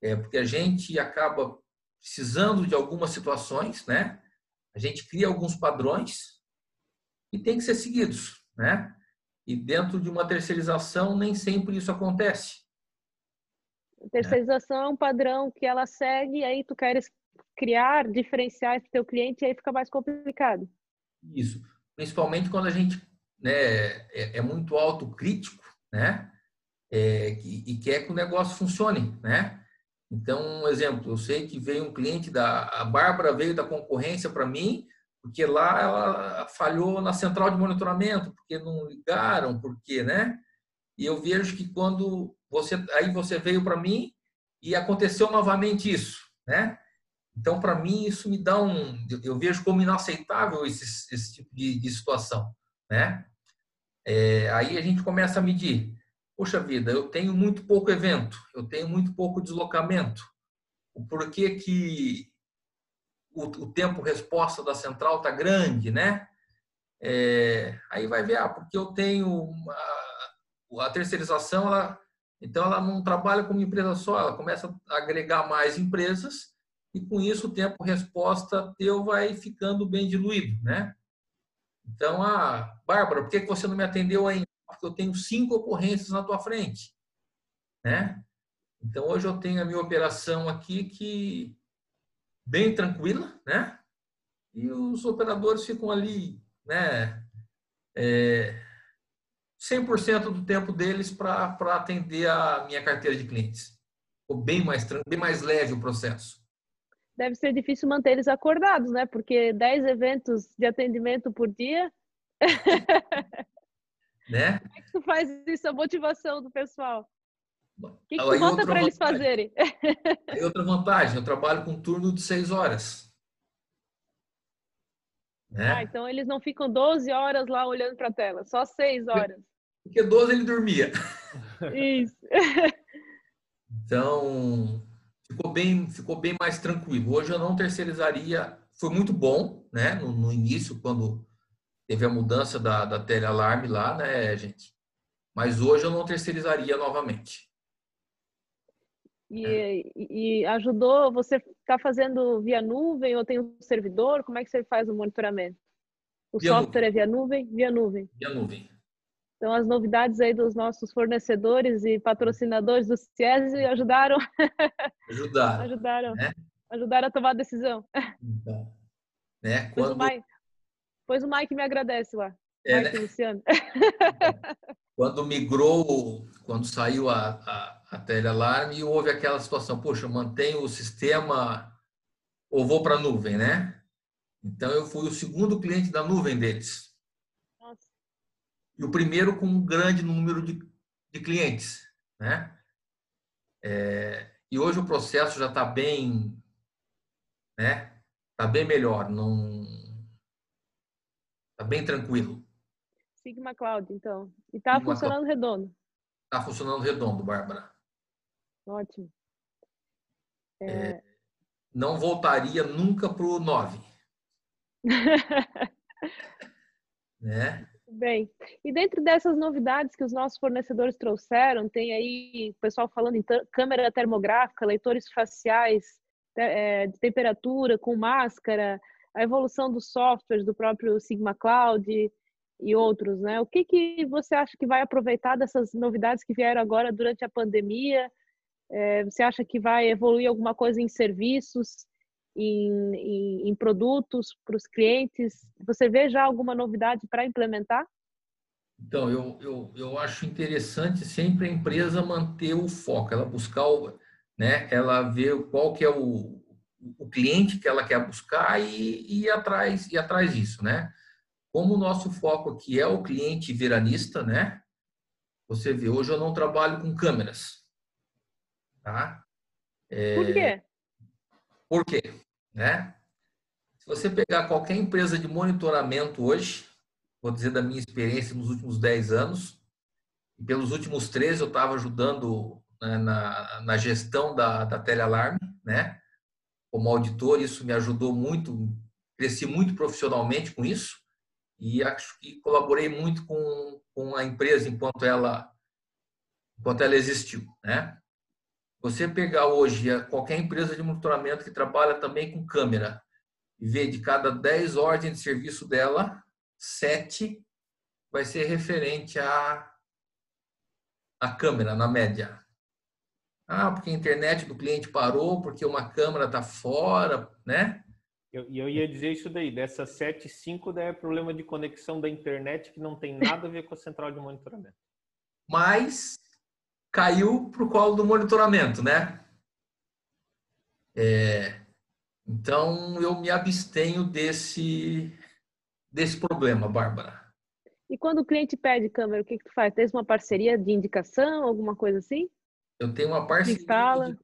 É porque a gente acaba precisando de algumas situações, né? A gente cria alguns padrões e tem que ser seguidos, né? E dentro de uma terceirização nem sempre isso acontece. Terceirização é um padrão que ela segue, aí tu queres criar diferenciais para o teu cliente e aí fica mais complicado. Isso, principalmente quando a gente né, é, é muito autocrítico, né, é, e, e quer que o negócio funcione, né. Então, um exemplo, eu sei que veio um cliente da a Bárbara veio da concorrência para mim porque lá ela falhou na central de monitoramento, porque não ligaram, porque, né? E eu vejo que quando você aí você veio para mim e aconteceu novamente isso, né? Então, para mim, isso me dá um. Eu vejo como inaceitável esse, esse tipo de, de situação. Né? É, aí a gente começa a medir. Poxa vida, eu tenho muito pouco evento, eu tenho muito pouco deslocamento. Por que, que o, o tempo resposta da central está grande, né? É, aí vai ver, ah, porque eu tenho uma, a terceirização, ela, então ela não trabalha como empresa só, ela começa a agregar mais empresas e com isso o tempo resposta teu vai ficando bem diluído, né? Então, ah, Bárbara, por que você não me atendeu ainda? Porque eu tenho cinco ocorrências na tua frente, né? Então, hoje eu tenho a minha operação aqui que bem tranquila, né? E os operadores ficam ali, né? é, 100% do tempo deles para atender a minha carteira de clientes. Ficou bem mais, bem mais leve o processo. Deve ser difícil manter eles acordados, né? Porque 10 eventos de atendimento por dia. né? Como é que tu faz isso, a motivação do pessoal? O que, que tu bota para eles fazerem? Aí outra vantagem, eu trabalho com turno de 6 horas. Né? Ah, então eles não ficam 12 horas lá olhando para a tela, só 6 horas. Porque 12 ele dormia. Isso. então, ficou bem, ficou bem mais tranquilo. Hoje eu não terceirizaria, foi muito bom, né, no, no início, quando teve a mudança da, da telealarme lá, né, gente? Mas hoje eu não terceirizaria novamente. E, é. e, ajudou, você está fazendo via nuvem ou tem um servidor? Como é que você faz o monitoramento? O via software nuvem. é via nuvem? Via nuvem. Via nuvem. Então, as novidades aí dos nossos fornecedores e patrocinadores do CIESE ajudaram. Ajudaram. ajudaram, né? ajudaram a tomar a decisão. Então, né? Quando... Pois, o Mike, pois o Mike me agradece lá. É, Mike né? Luciano. Quando migrou, quando saiu a, a, a telealarme, houve aquela situação, poxa, mantenho o sistema ou vou para a nuvem, né? Então, eu fui o segundo cliente da nuvem deles. E o primeiro com um grande número de, de clientes, né? É, e hoje o processo já está bem, né? Está bem melhor, não está bem tranquilo. Sigma Cloud, então. E está funcionando Cloud. redondo. Está funcionando redondo, Bárbara. Ótimo. É... É, não voltaria nunca para o 9. né? Bem, e dentro dessas novidades que os nossos fornecedores trouxeram, tem aí o pessoal falando em câmera termográfica, leitores faciais é, de temperatura com máscara, a evolução dos softwares do próprio Sigma Cloud e outros, né? O que, que você acha que vai aproveitar dessas novidades que vieram agora durante a pandemia? É, você acha que vai evoluir alguma coisa em serviços, em, em, em produtos para os clientes? Você vê já alguma novidade para implementar? Então, eu, eu, eu acho interessante sempre a empresa manter o foco, ela buscar, o, né, ela ver qual que é o, o cliente que ela quer buscar e, e ir atrás, ir atrás disso, né? Como o nosso foco aqui é o cliente veranista, né? Você vê, hoje eu não trabalho com câmeras, tá? É... Por quê? Por quê? Né? Se você pegar qualquer empresa de monitoramento hoje, vou dizer da minha experiência nos últimos 10 anos, e pelos últimos 13 eu estava ajudando né, na, na gestão da, da telealarme, né? Como auditor, isso me ajudou muito, cresci muito profissionalmente com isso, e acho que colaborei muito com, com a empresa enquanto ela, enquanto ela existiu, né? Você pegar hoje qualquer empresa de monitoramento que trabalha também com câmera e ver de cada 10 ordens de serviço dela, 7 vai ser referente à, à câmera, na média. Ah, porque a internet do cliente parou, porque uma câmera está fora, né? E eu, eu, ia dizer isso daí, dessas 7, 5 daí é problema de conexão da internet que não tem nada a ver com a central de monitoramento. Mas caiu para o colo do monitoramento, né? É, então eu me abstenho desse, desse problema, Bárbara. E quando o cliente pede câmera, o que, que tu faz? Tens uma parceria de indicação, alguma coisa assim? Eu tenho uma parceria. Instala. De,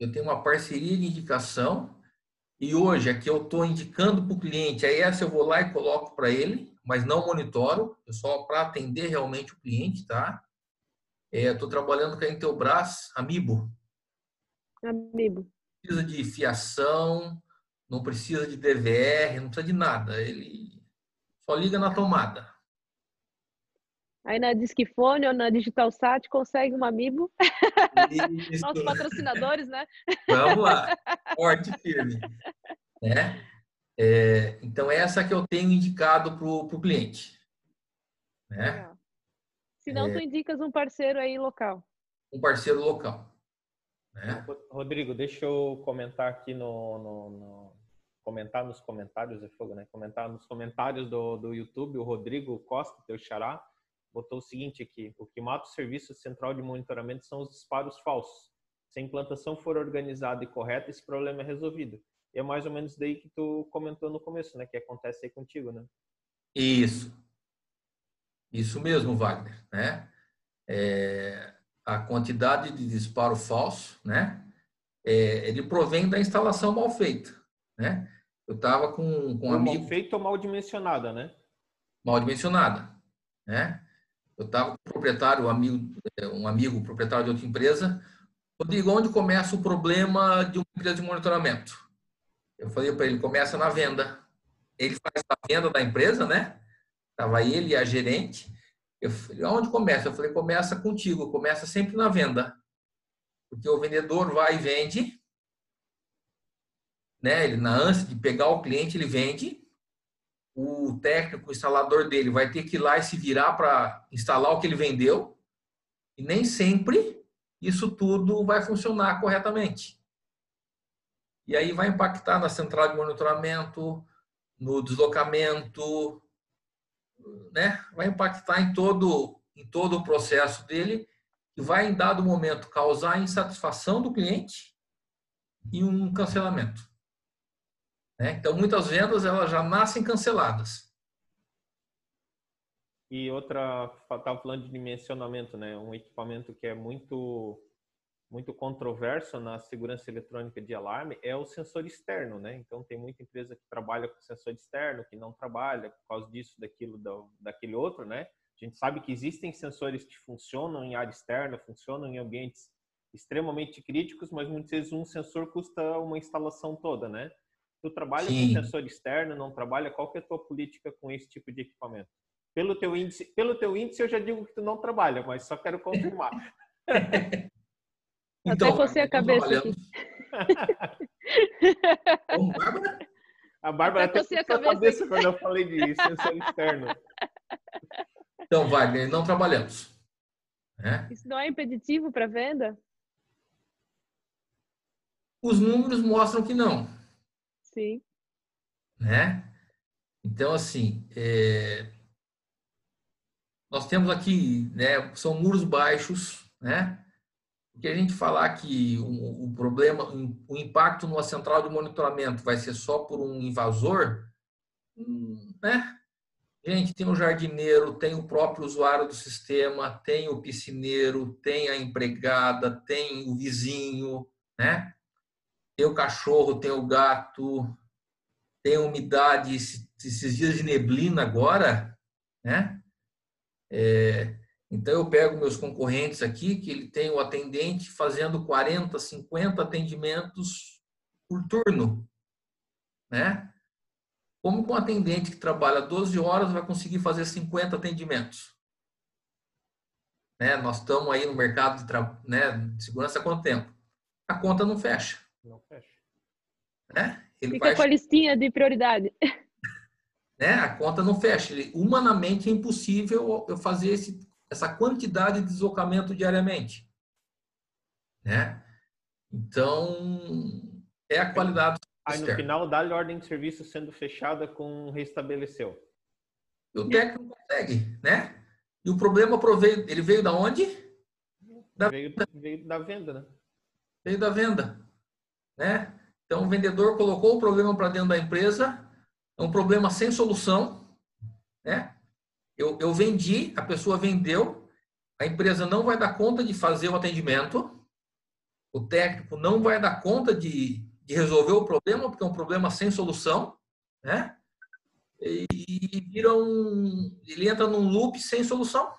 eu tenho uma parceria de indicação e hoje aqui eu estou indicando para o cliente, aí essa eu vou lá e coloco para ele, mas não monitoro, é só para atender realmente o cliente, tá? Estou é, trabalhando com a Intelbras Amibo. Amibo. Não precisa de fiação, não precisa de DVR, não precisa de nada. Ele só liga na tomada. Aí na Disquifone ou na Digital Sat consegue um Amibo. Nossos patrocinadores, né? Vamos lá. Forte firme. Né? É, então, essa que eu tenho indicado para o cliente. Né? Se não, é, tu indicas um parceiro aí local. Um parceiro local. Né? Rodrigo, deixa eu comentar aqui no, no, no comentar nos comentários, é fogo, né? Comentar nos comentários do, do YouTube, o Rodrigo Costa, teu xará, botou o seguinte aqui: o que mata o serviço central de monitoramento são os disparos falsos. Se a implantação for organizada e correta, esse problema é resolvido. E é mais ou menos daí que tu comentou no começo, né? Que acontece aí contigo, né? Isso. Isso mesmo, Wagner, né? É, a quantidade de disparo falso, né? É, ele provém da instalação mal feita, né? Eu estava com, com um amigo... Mal feita ou mal dimensionada, né? Mal dimensionada, né? Eu estava com um proprietário, um amigo, um amigo proprietário de outra empresa. Rodrigo, onde começa o problema de uma empresa de monitoramento? Eu falei para ele, começa na venda. Ele faz a venda da empresa, né? Tava ele e a gerente. Eu onde começa? Eu falei, começa contigo, começa sempre na venda. Porque o vendedor vai e vende, né? Ele, na ânsia de pegar o cliente, ele vende, o técnico, o instalador dele vai ter que ir lá e se virar para instalar o que ele vendeu. E nem sempre isso tudo vai funcionar corretamente. E aí vai impactar na central de monitoramento, no deslocamento, né? Vai impactar em todo em todo o processo dele e vai em dado momento causar insatisfação do cliente e um cancelamento. Né? Então, muitas vendas elas já nascem canceladas. E outra, estava falando de dimensionamento, né? Um equipamento que é muito muito controverso na segurança eletrônica de alarme é o sensor externo, né? Então tem muita empresa que trabalha com sensor externo, que não trabalha por causa disso, daquilo, daquele outro, né? A gente sabe que existem sensores que funcionam em área externa, funcionam em ambientes extremamente críticos, mas muitas vezes um sensor custa uma instalação toda, né? Tu trabalha Sim. com sensor externo, não trabalha? Qual que é a tua política com esse tipo de equipamento? Pelo teu índice, pelo teu índice eu já digo que tu não trabalha, mas só quero confirmar. então, Até você a cabeça aqui. Bárbara? A Bárbara até, até a cabeça, cabeça quando eu falei de sensor externo. Então, Wagner, não trabalhamos. É? Isso não é impeditivo para venda? Os números mostram que não. Sim. Né? Então, assim, é... nós temos aqui, né, são muros baixos, né? Porque a gente falar que o, problema, o impacto numa central de monitoramento vai ser só por um invasor, hum, né? Gente, tem o jardineiro, tem o próprio usuário do sistema, tem o piscineiro, tem a empregada, tem o vizinho, né? tem o cachorro, tem o gato, tem umidade, esses dias de neblina agora, né? É, então eu pego meus concorrentes aqui, que ele tem o atendente fazendo 40, 50 atendimentos por turno, né? Como que um atendente que trabalha 12 horas vai conseguir fazer 50 atendimentos? Né? Nós estamos aí no mercado de, né, de segurança há quanto tempo? A conta não fecha. Não fecha. Né? Ele Fica vai... com a listinha de prioridade. Né? A conta não fecha. Ele, humanamente é impossível eu fazer esse, essa quantidade de deslocamento diariamente. Né? Então, é a qualidade. Aí no final, dá-lhe ordem de serviço sendo fechada com restabeleceu. E o técnico não consegue, né? E o problema proveio, ele veio da onde? Da veio, veio da venda, né? Veio da venda né? Então, o vendedor colocou o problema para dentro da empresa, é um problema sem solução, né? Eu, eu vendi, a pessoa vendeu, a empresa não vai dar conta de fazer o atendimento, o técnico não vai dar conta de, de resolver o problema, porque é um problema sem solução, né? E vira um. Ele entra num loop sem solução.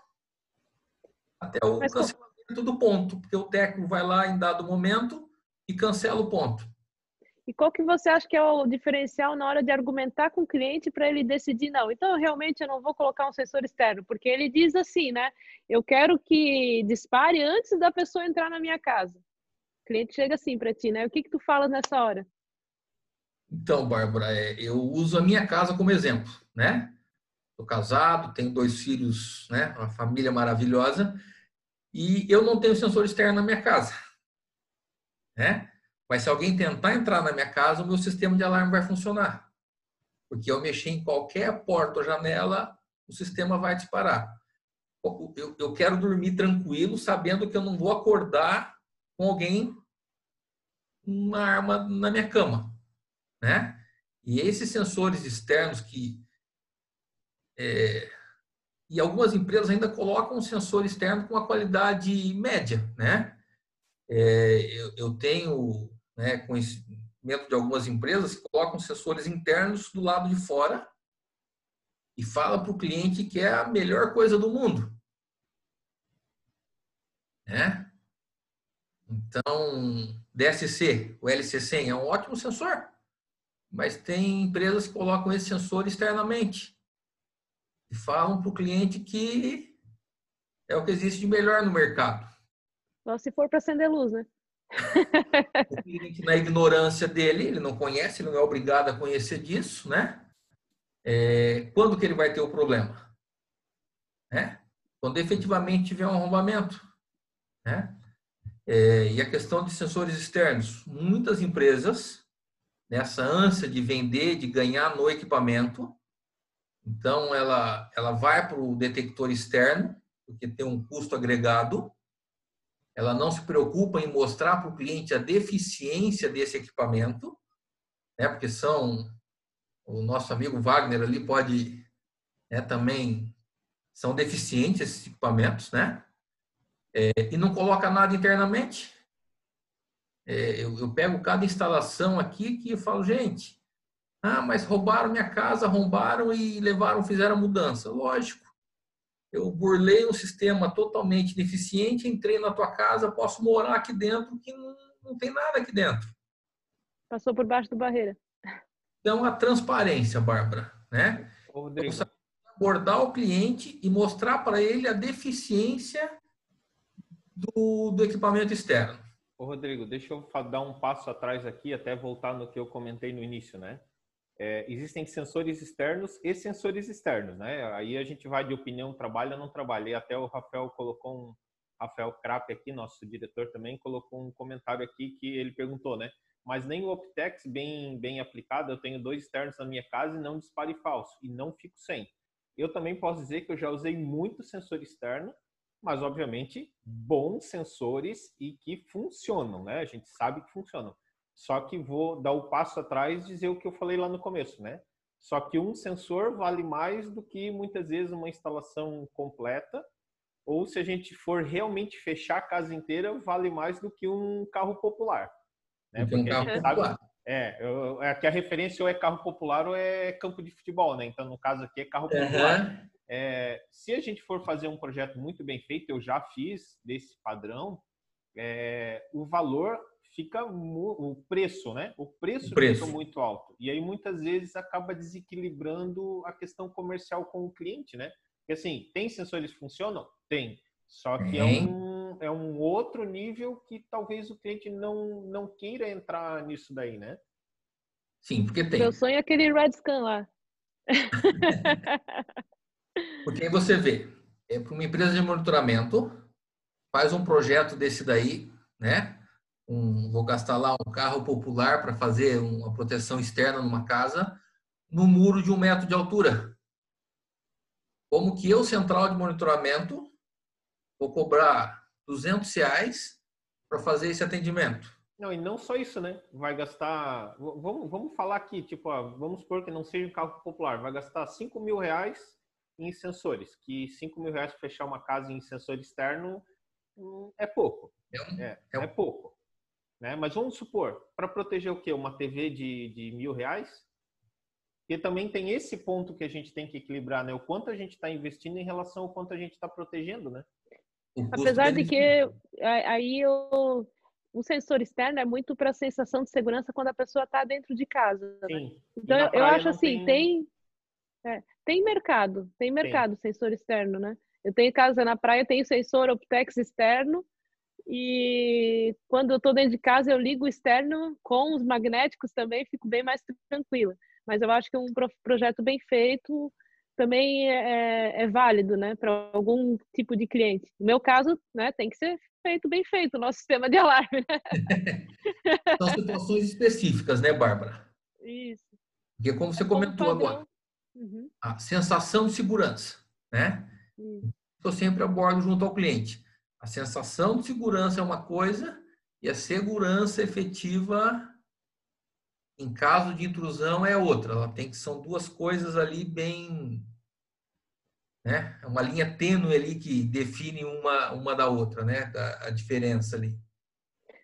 Até o Mas, cancelamento do ponto, porque o técnico vai lá em dado momento, e cancela o ponto. E qual que você acha que é o diferencial na hora de argumentar com o cliente para ele decidir não? Então realmente eu não vou colocar um sensor externo, porque ele diz assim, né? Eu quero que dispare antes da pessoa entrar na minha casa. O cliente chega assim para ti, né? O que que tu fala nessa hora? Então, Bárbara, é, eu uso a minha casa como exemplo, né? Estou casado, tenho dois filhos, né? Uma família maravilhosa e eu não tenho sensor externo na minha casa né? Mas se alguém tentar entrar na minha casa, o meu sistema de alarme vai funcionar. Porque eu mexer em qualquer porta ou janela, o sistema vai disparar. Eu, eu quero dormir tranquilo, sabendo que eu não vou acordar com alguém uma arma na minha cama, né? E esses sensores externos que é, e algumas empresas ainda colocam um sensor externo com uma qualidade média, né? É, eu, eu, tenho né, conhecimento de algumas empresas que colocam sensores internos do lado de fora e fala para o cliente que é a melhor coisa do mundo. Né? Então, DSC, o LC100 é um ótimo sensor, mas tem empresas que colocam esse sensor externamente e falam para o cliente que é o que existe de melhor no mercado. Só se for para acender luz, né? na ignorância dele, ele não conhece, ele não é obrigado a conhecer disso, né? É, quando que ele vai ter o problema? Né? Quando efetivamente tiver um arrombamento. Né? É, e a questão de sensores externos. Muitas empresas, nessa ânsia de vender, de ganhar no equipamento, então ela, ela vai para o detector externo, porque tem um custo agregado, ela não se preocupa em mostrar para o cliente a deficiência desse equipamento, né, porque são, o nosso amigo Wagner ali pode né, também, são deficientes esses equipamentos, né? É, e não coloca nada internamente. É, eu, eu, pego cada instalação aqui que eu falo, gente, ah, mas roubaram minha casa, roubaram e levaram, fizeram mudança. Lógico. Eu burlei um sistema totalmente deficiente, entrei na tua casa, posso morar aqui dentro que não, não tem nada aqui dentro. Passou por baixo da barreira. Então, a transparência, Bárbara, né? Rodrigo. abordar o cliente e mostrar para ele a deficiência do, do equipamento externo. Ô, Rodrigo, deixa eu dar um passo atrás aqui, até voltar no que eu comentei no início, né? É, existem sensores externos e sensores externos, né? Aí a gente vai de opinião, trabalha ou não trabalha. E até o Rafael colocou um, Rafael Krapp aqui, nosso diretor também, colocou um comentário aqui que ele perguntou, né? Mas nem o Optex bem, bem aplicado, eu tenho dois externos na minha casa e não dispare falso, e não fico sem. Eu também posso dizer que eu já usei muito sensor externo mas obviamente bons sensores e que funcionam, né? A gente sabe que funcionam. Só que vou dar o passo atrás e dizer o que eu falei lá no começo, né? Só que um sensor vale mais do que muitas vezes uma instalação completa, ou se a gente for realmente fechar a casa inteira, vale mais do que um carro popular. Né? Porque um carro popular. Sabe, é, eu, é que a referência ou é carro popular ou é campo de futebol, né? Então, no caso aqui é carro popular. Uhum. É, se a gente for fazer um projeto muito bem feito, eu já fiz desse padrão, é, o valor fica o preço, né? O preço, o preço fica muito alto e aí muitas vezes acaba desequilibrando a questão comercial com o cliente, né? Porque assim, tem sensores que funcionam, tem, só que é um, é um outro nível que talvez o cliente não não queira entrar nisso daí, né? Sim, porque tem. Meu sonho é aquele Red Scan lá. Porque aí você vê, é para uma empresa de monitoramento, faz um projeto desse daí, né? Um, vou gastar lá um carro popular para fazer uma proteção externa numa casa, no muro de um metro de altura. Como que eu, central de monitoramento, vou cobrar 200 reais para fazer esse atendimento? Não, e não só isso, né? Vai gastar. Vamos, vamos falar aqui, tipo, ó, vamos supor que não seja um carro popular, vai gastar 5 mil reais em sensores, que 5 mil reais para fechar uma casa em sensor externo hum, é pouco. É, um, é, é, um... é, pouco. Né? Mas vamos supor, para proteger o quê? Uma TV de, de mil reais? E também tem esse ponto que a gente tem que equilibrar, né? O quanto a gente está investindo em relação ao quanto a gente está protegendo, né? Apesar de que aí o, o sensor externo é muito para a sensação de segurança quando a pessoa está dentro de casa. Né? Então eu acho assim, tem, tem é, tem mercado, tem mercado tem. sensor externo, né? Eu tenho casa na praia, tenho sensor Optex externo e quando eu estou dentro de casa eu ligo o externo com os magnéticos também, fico bem mais tranquila. Mas eu acho que um projeto bem feito também é, é, é válido, né, para algum tipo de cliente. No meu caso, né, tem que ser feito bem feito o nosso sistema de alarme. Né? São situações específicas, né, Bárbara? Isso. Porque como você comentou agora, uhum. a sensação de segurança, né? Uhum. Eu sempre abordo junto ao cliente. A sensação de segurança é uma coisa e a segurança efetiva em caso de intrusão é outra. Ela tem que são duas coisas ali bem né? É uma linha tênue ali que define uma uma da outra, né? A, a diferença ali.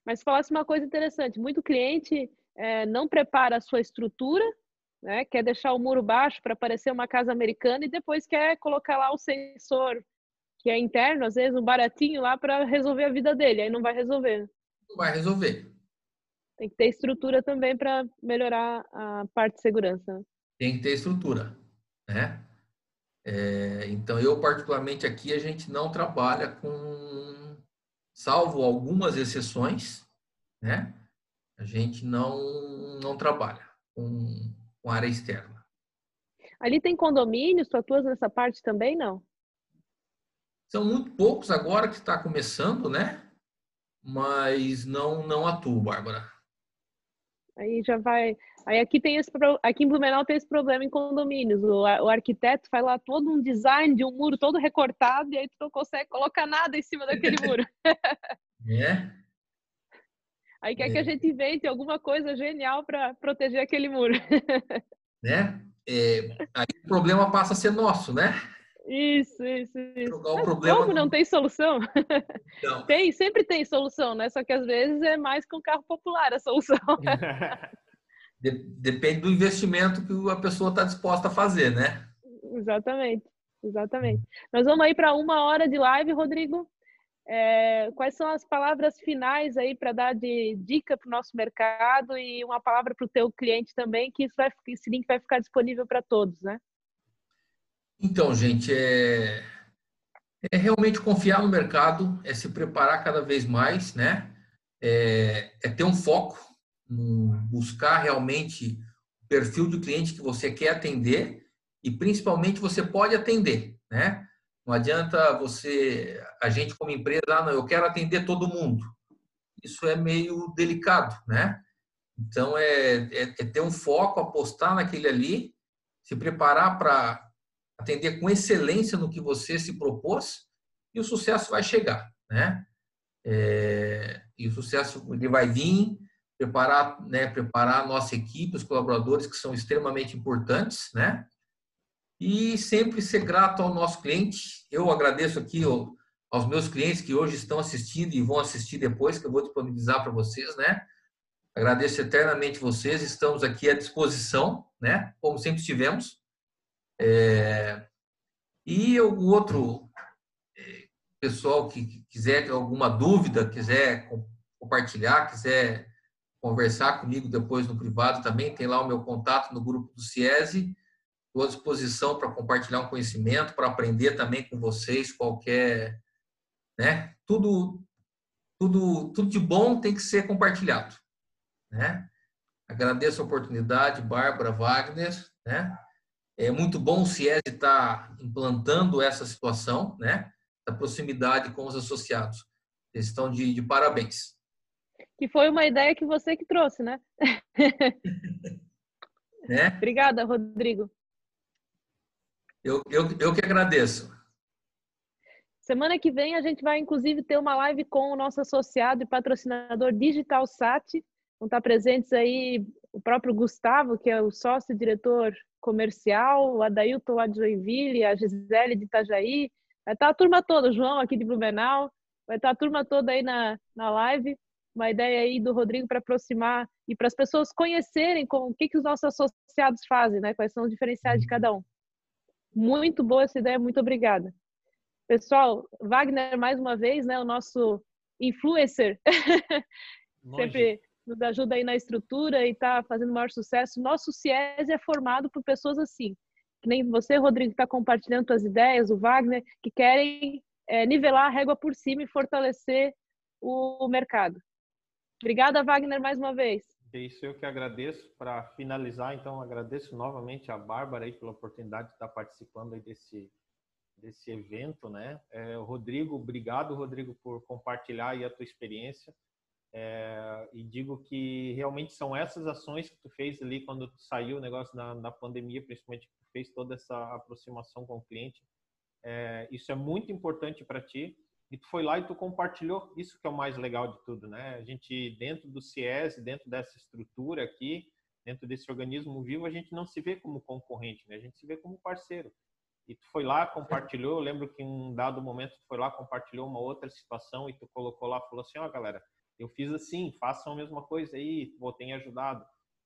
Mas falasse uma coisa interessante, muito cliente é, não prepara a sua estrutura, né? Quer deixar o muro baixo para parecer uma casa americana e depois quer colocar lá o sensor que é interno, às vezes um baratinho lá para resolver a vida dele, aí não vai resolver. Não vai resolver. Tem que ter estrutura também para melhorar a parte de segurança. Tem que ter estrutura, né? É, então, eu particularmente aqui, a gente não trabalha com, salvo algumas exceções, né? A gente não, não trabalha com, com área externa. Ali tem condomínios, tu atuas nessa parte também, não? São muito poucos agora que está começando, né? Mas não, não atuo, Bárbara. Aí já vai. Aí aqui tem esse aqui em Blumenau tem esse problema em condomínios. O, o arquiteto faz lá todo um design de um muro todo recortado e aí tu não consegue colocar nada em cima daquele muro. É. Aí quer é. que a gente invente alguma coisa genial para proteger aquele muro. Né? É, aí o problema passa a ser nosso, né? Isso, isso, isso. O problema como não tem solução? Não. Tem, sempre tem solução, né? Só que às vezes é mais com carro popular a solução. Depende do investimento que a pessoa está disposta a fazer, né? Exatamente, exatamente. Nós vamos aí para uma hora de live, Rodrigo. É, quais são as palavras finais aí para dar de dica para o nosso mercado e uma palavra para o teu cliente também, que isso vai, esse link vai ficar disponível para todos, né? Então, gente, é, é realmente confiar no mercado, é se preparar cada vez mais, né? É, é ter um foco, buscar realmente o perfil do cliente que você quer atender e principalmente você pode atender, né? Não adianta você, a gente como empresa, ah, não, eu quero atender todo mundo. Isso é meio delicado, né? Então é, é, é ter um foco, apostar naquele ali, se preparar para atender com excelência no que você se propôs e o sucesso vai chegar, né? É, e o sucesso ele vai vir, preparar, né, preparar a nossa equipe, os colaboradores que são extremamente importantes, né? E sempre ser grato ao nosso cliente. Eu agradeço aqui aos meus clientes que hoje estão assistindo e vão assistir depois, que eu vou disponibilizar para vocês, né? Agradeço eternamente vocês, estamos aqui à disposição, né? Como sempre estivemos. É, e o outro é, pessoal que quiser alguma dúvida, quiser compartilhar, quiser conversar comigo depois no privado também, tem lá o meu contato no grupo do CIESE. Estou à disposição para compartilhar um conhecimento, para aprender também com vocês qualquer, né? Tudo, tudo, tudo de bom tem que ser compartilhado, né? Agradeço a oportunidade, Bárbara Wagner, né? É muito bom o CIES estar tá implantando essa situação, né? Da proximidade com os associados. Eles estão de, de parabéns. Que foi uma ideia que você que trouxe, né? né? Obrigada, Rodrigo. Eu, eu, eu que agradeço. Semana que vem a gente vai, inclusive, ter uma live com o nosso associado e patrocinador Digital Sat. Vão estar presentes aí o próprio Gustavo, que é o sócio-diretor comercial, o Adailton lá de Joinville, a Gisele de Itajaí, vai estar a turma toda, o João aqui de Blumenau, vai estar a turma toda aí na, na live. Uma ideia aí do Rodrigo para aproximar e para as pessoas conhecerem com, o que, que os nossos associados fazem, né? quais são os diferenciais de cada um. Muito boa essa ideia, muito obrigada. Pessoal, Wagner, mais uma vez, né, o nosso influencer, sempre nos ajuda aí na estrutura e está fazendo maior sucesso. Nosso CIES é formado por pessoas assim, que nem você, Rodrigo, está compartilhando suas ideias, o Wagner, que querem é, nivelar a régua por cima e fortalecer o mercado. Obrigada, Wagner, mais uma vez. Isso eu que agradeço. Para finalizar, então, agradeço novamente a Bárbara aí pela oportunidade de estar participando aí desse, desse evento, né? É, Rodrigo, obrigado, Rodrigo, por compartilhar aí a tua experiência. É, e digo que realmente são essas ações que tu fez ali quando saiu o negócio da, da pandemia, principalmente que tu fez toda essa aproximação com o cliente. É, isso é muito importante para ti. E tu foi lá e tu compartilhou. Isso que é o mais legal de tudo, né? A gente dentro do CIES, dentro dessa estrutura aqui, dentro desse organismo vivo, a gente não se vê como concorrente, né? A gente se vê como parceiro. E tu foi lá, compartilhou. Eu lembro que em um dado momento tu foi lá, compartilhou uma outra situação e tu colocou lá, falou assim, ó, oh, galera, eu fiz assim, façam a mesma coisa aí, vou ter ajudado,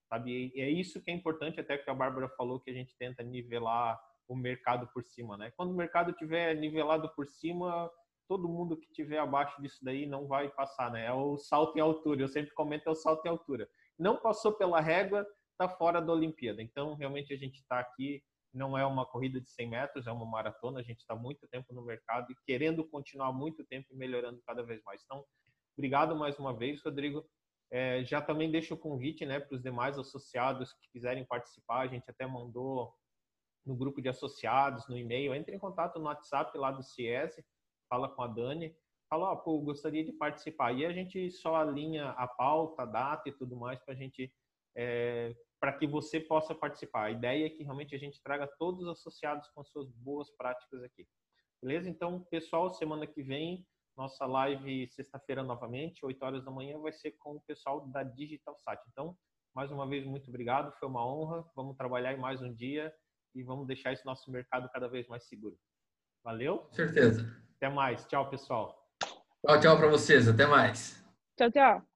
sabe? E é isso que é importante, até que a Bárbara falou que a gente tenta nivelar o mercado por cima, né? Quando o mercado tiver nivelado por cima, todo mundo que tiver abaixo disso daí não vai passar, né? É o salto em altura. Eu sempre comento é o salto em altura. Não passou pela régua, tá fora da Olimpíada. Então, realmente a gente está aqui. Não é uma corrida de 100 metros, é uma maratona. A gente está muito tempo no mercado e querendo continuar muito tempo e melhorando cada vez mais. Então, Obrigado mais uma vez, Rodrigo. É, já também deixo o convite né, para os demais associados que quiserem participar. A gente até mandou no grupo de associados, no e-mail. Entre em contato no WhatsApp lá do CIES, fala com a Dani. Fala, pô, gostaria de participar. E a gente só alinha a pauta, a data e tudo mais para a gente, é, para que você possa participar. A ideia é que realmente a gente traga todos os associados com suas boas práticas aqui. Beleza? Então, pessoal, semana que vem nossa live sexta-feira novamente, 8 horas da manhã, vai ser com o pessoal da Digital Sat. Então, mais uma vez, muito obrigado, foi uma honra. Vamos trabalhar em mais um dia e vamos deixar esse nosso mercado cada vez mais seguro. Valeu? certeza. Até mais. Tchau, pessoal. Tchau, tchau para vocês. Até mais. Tchau, tchau.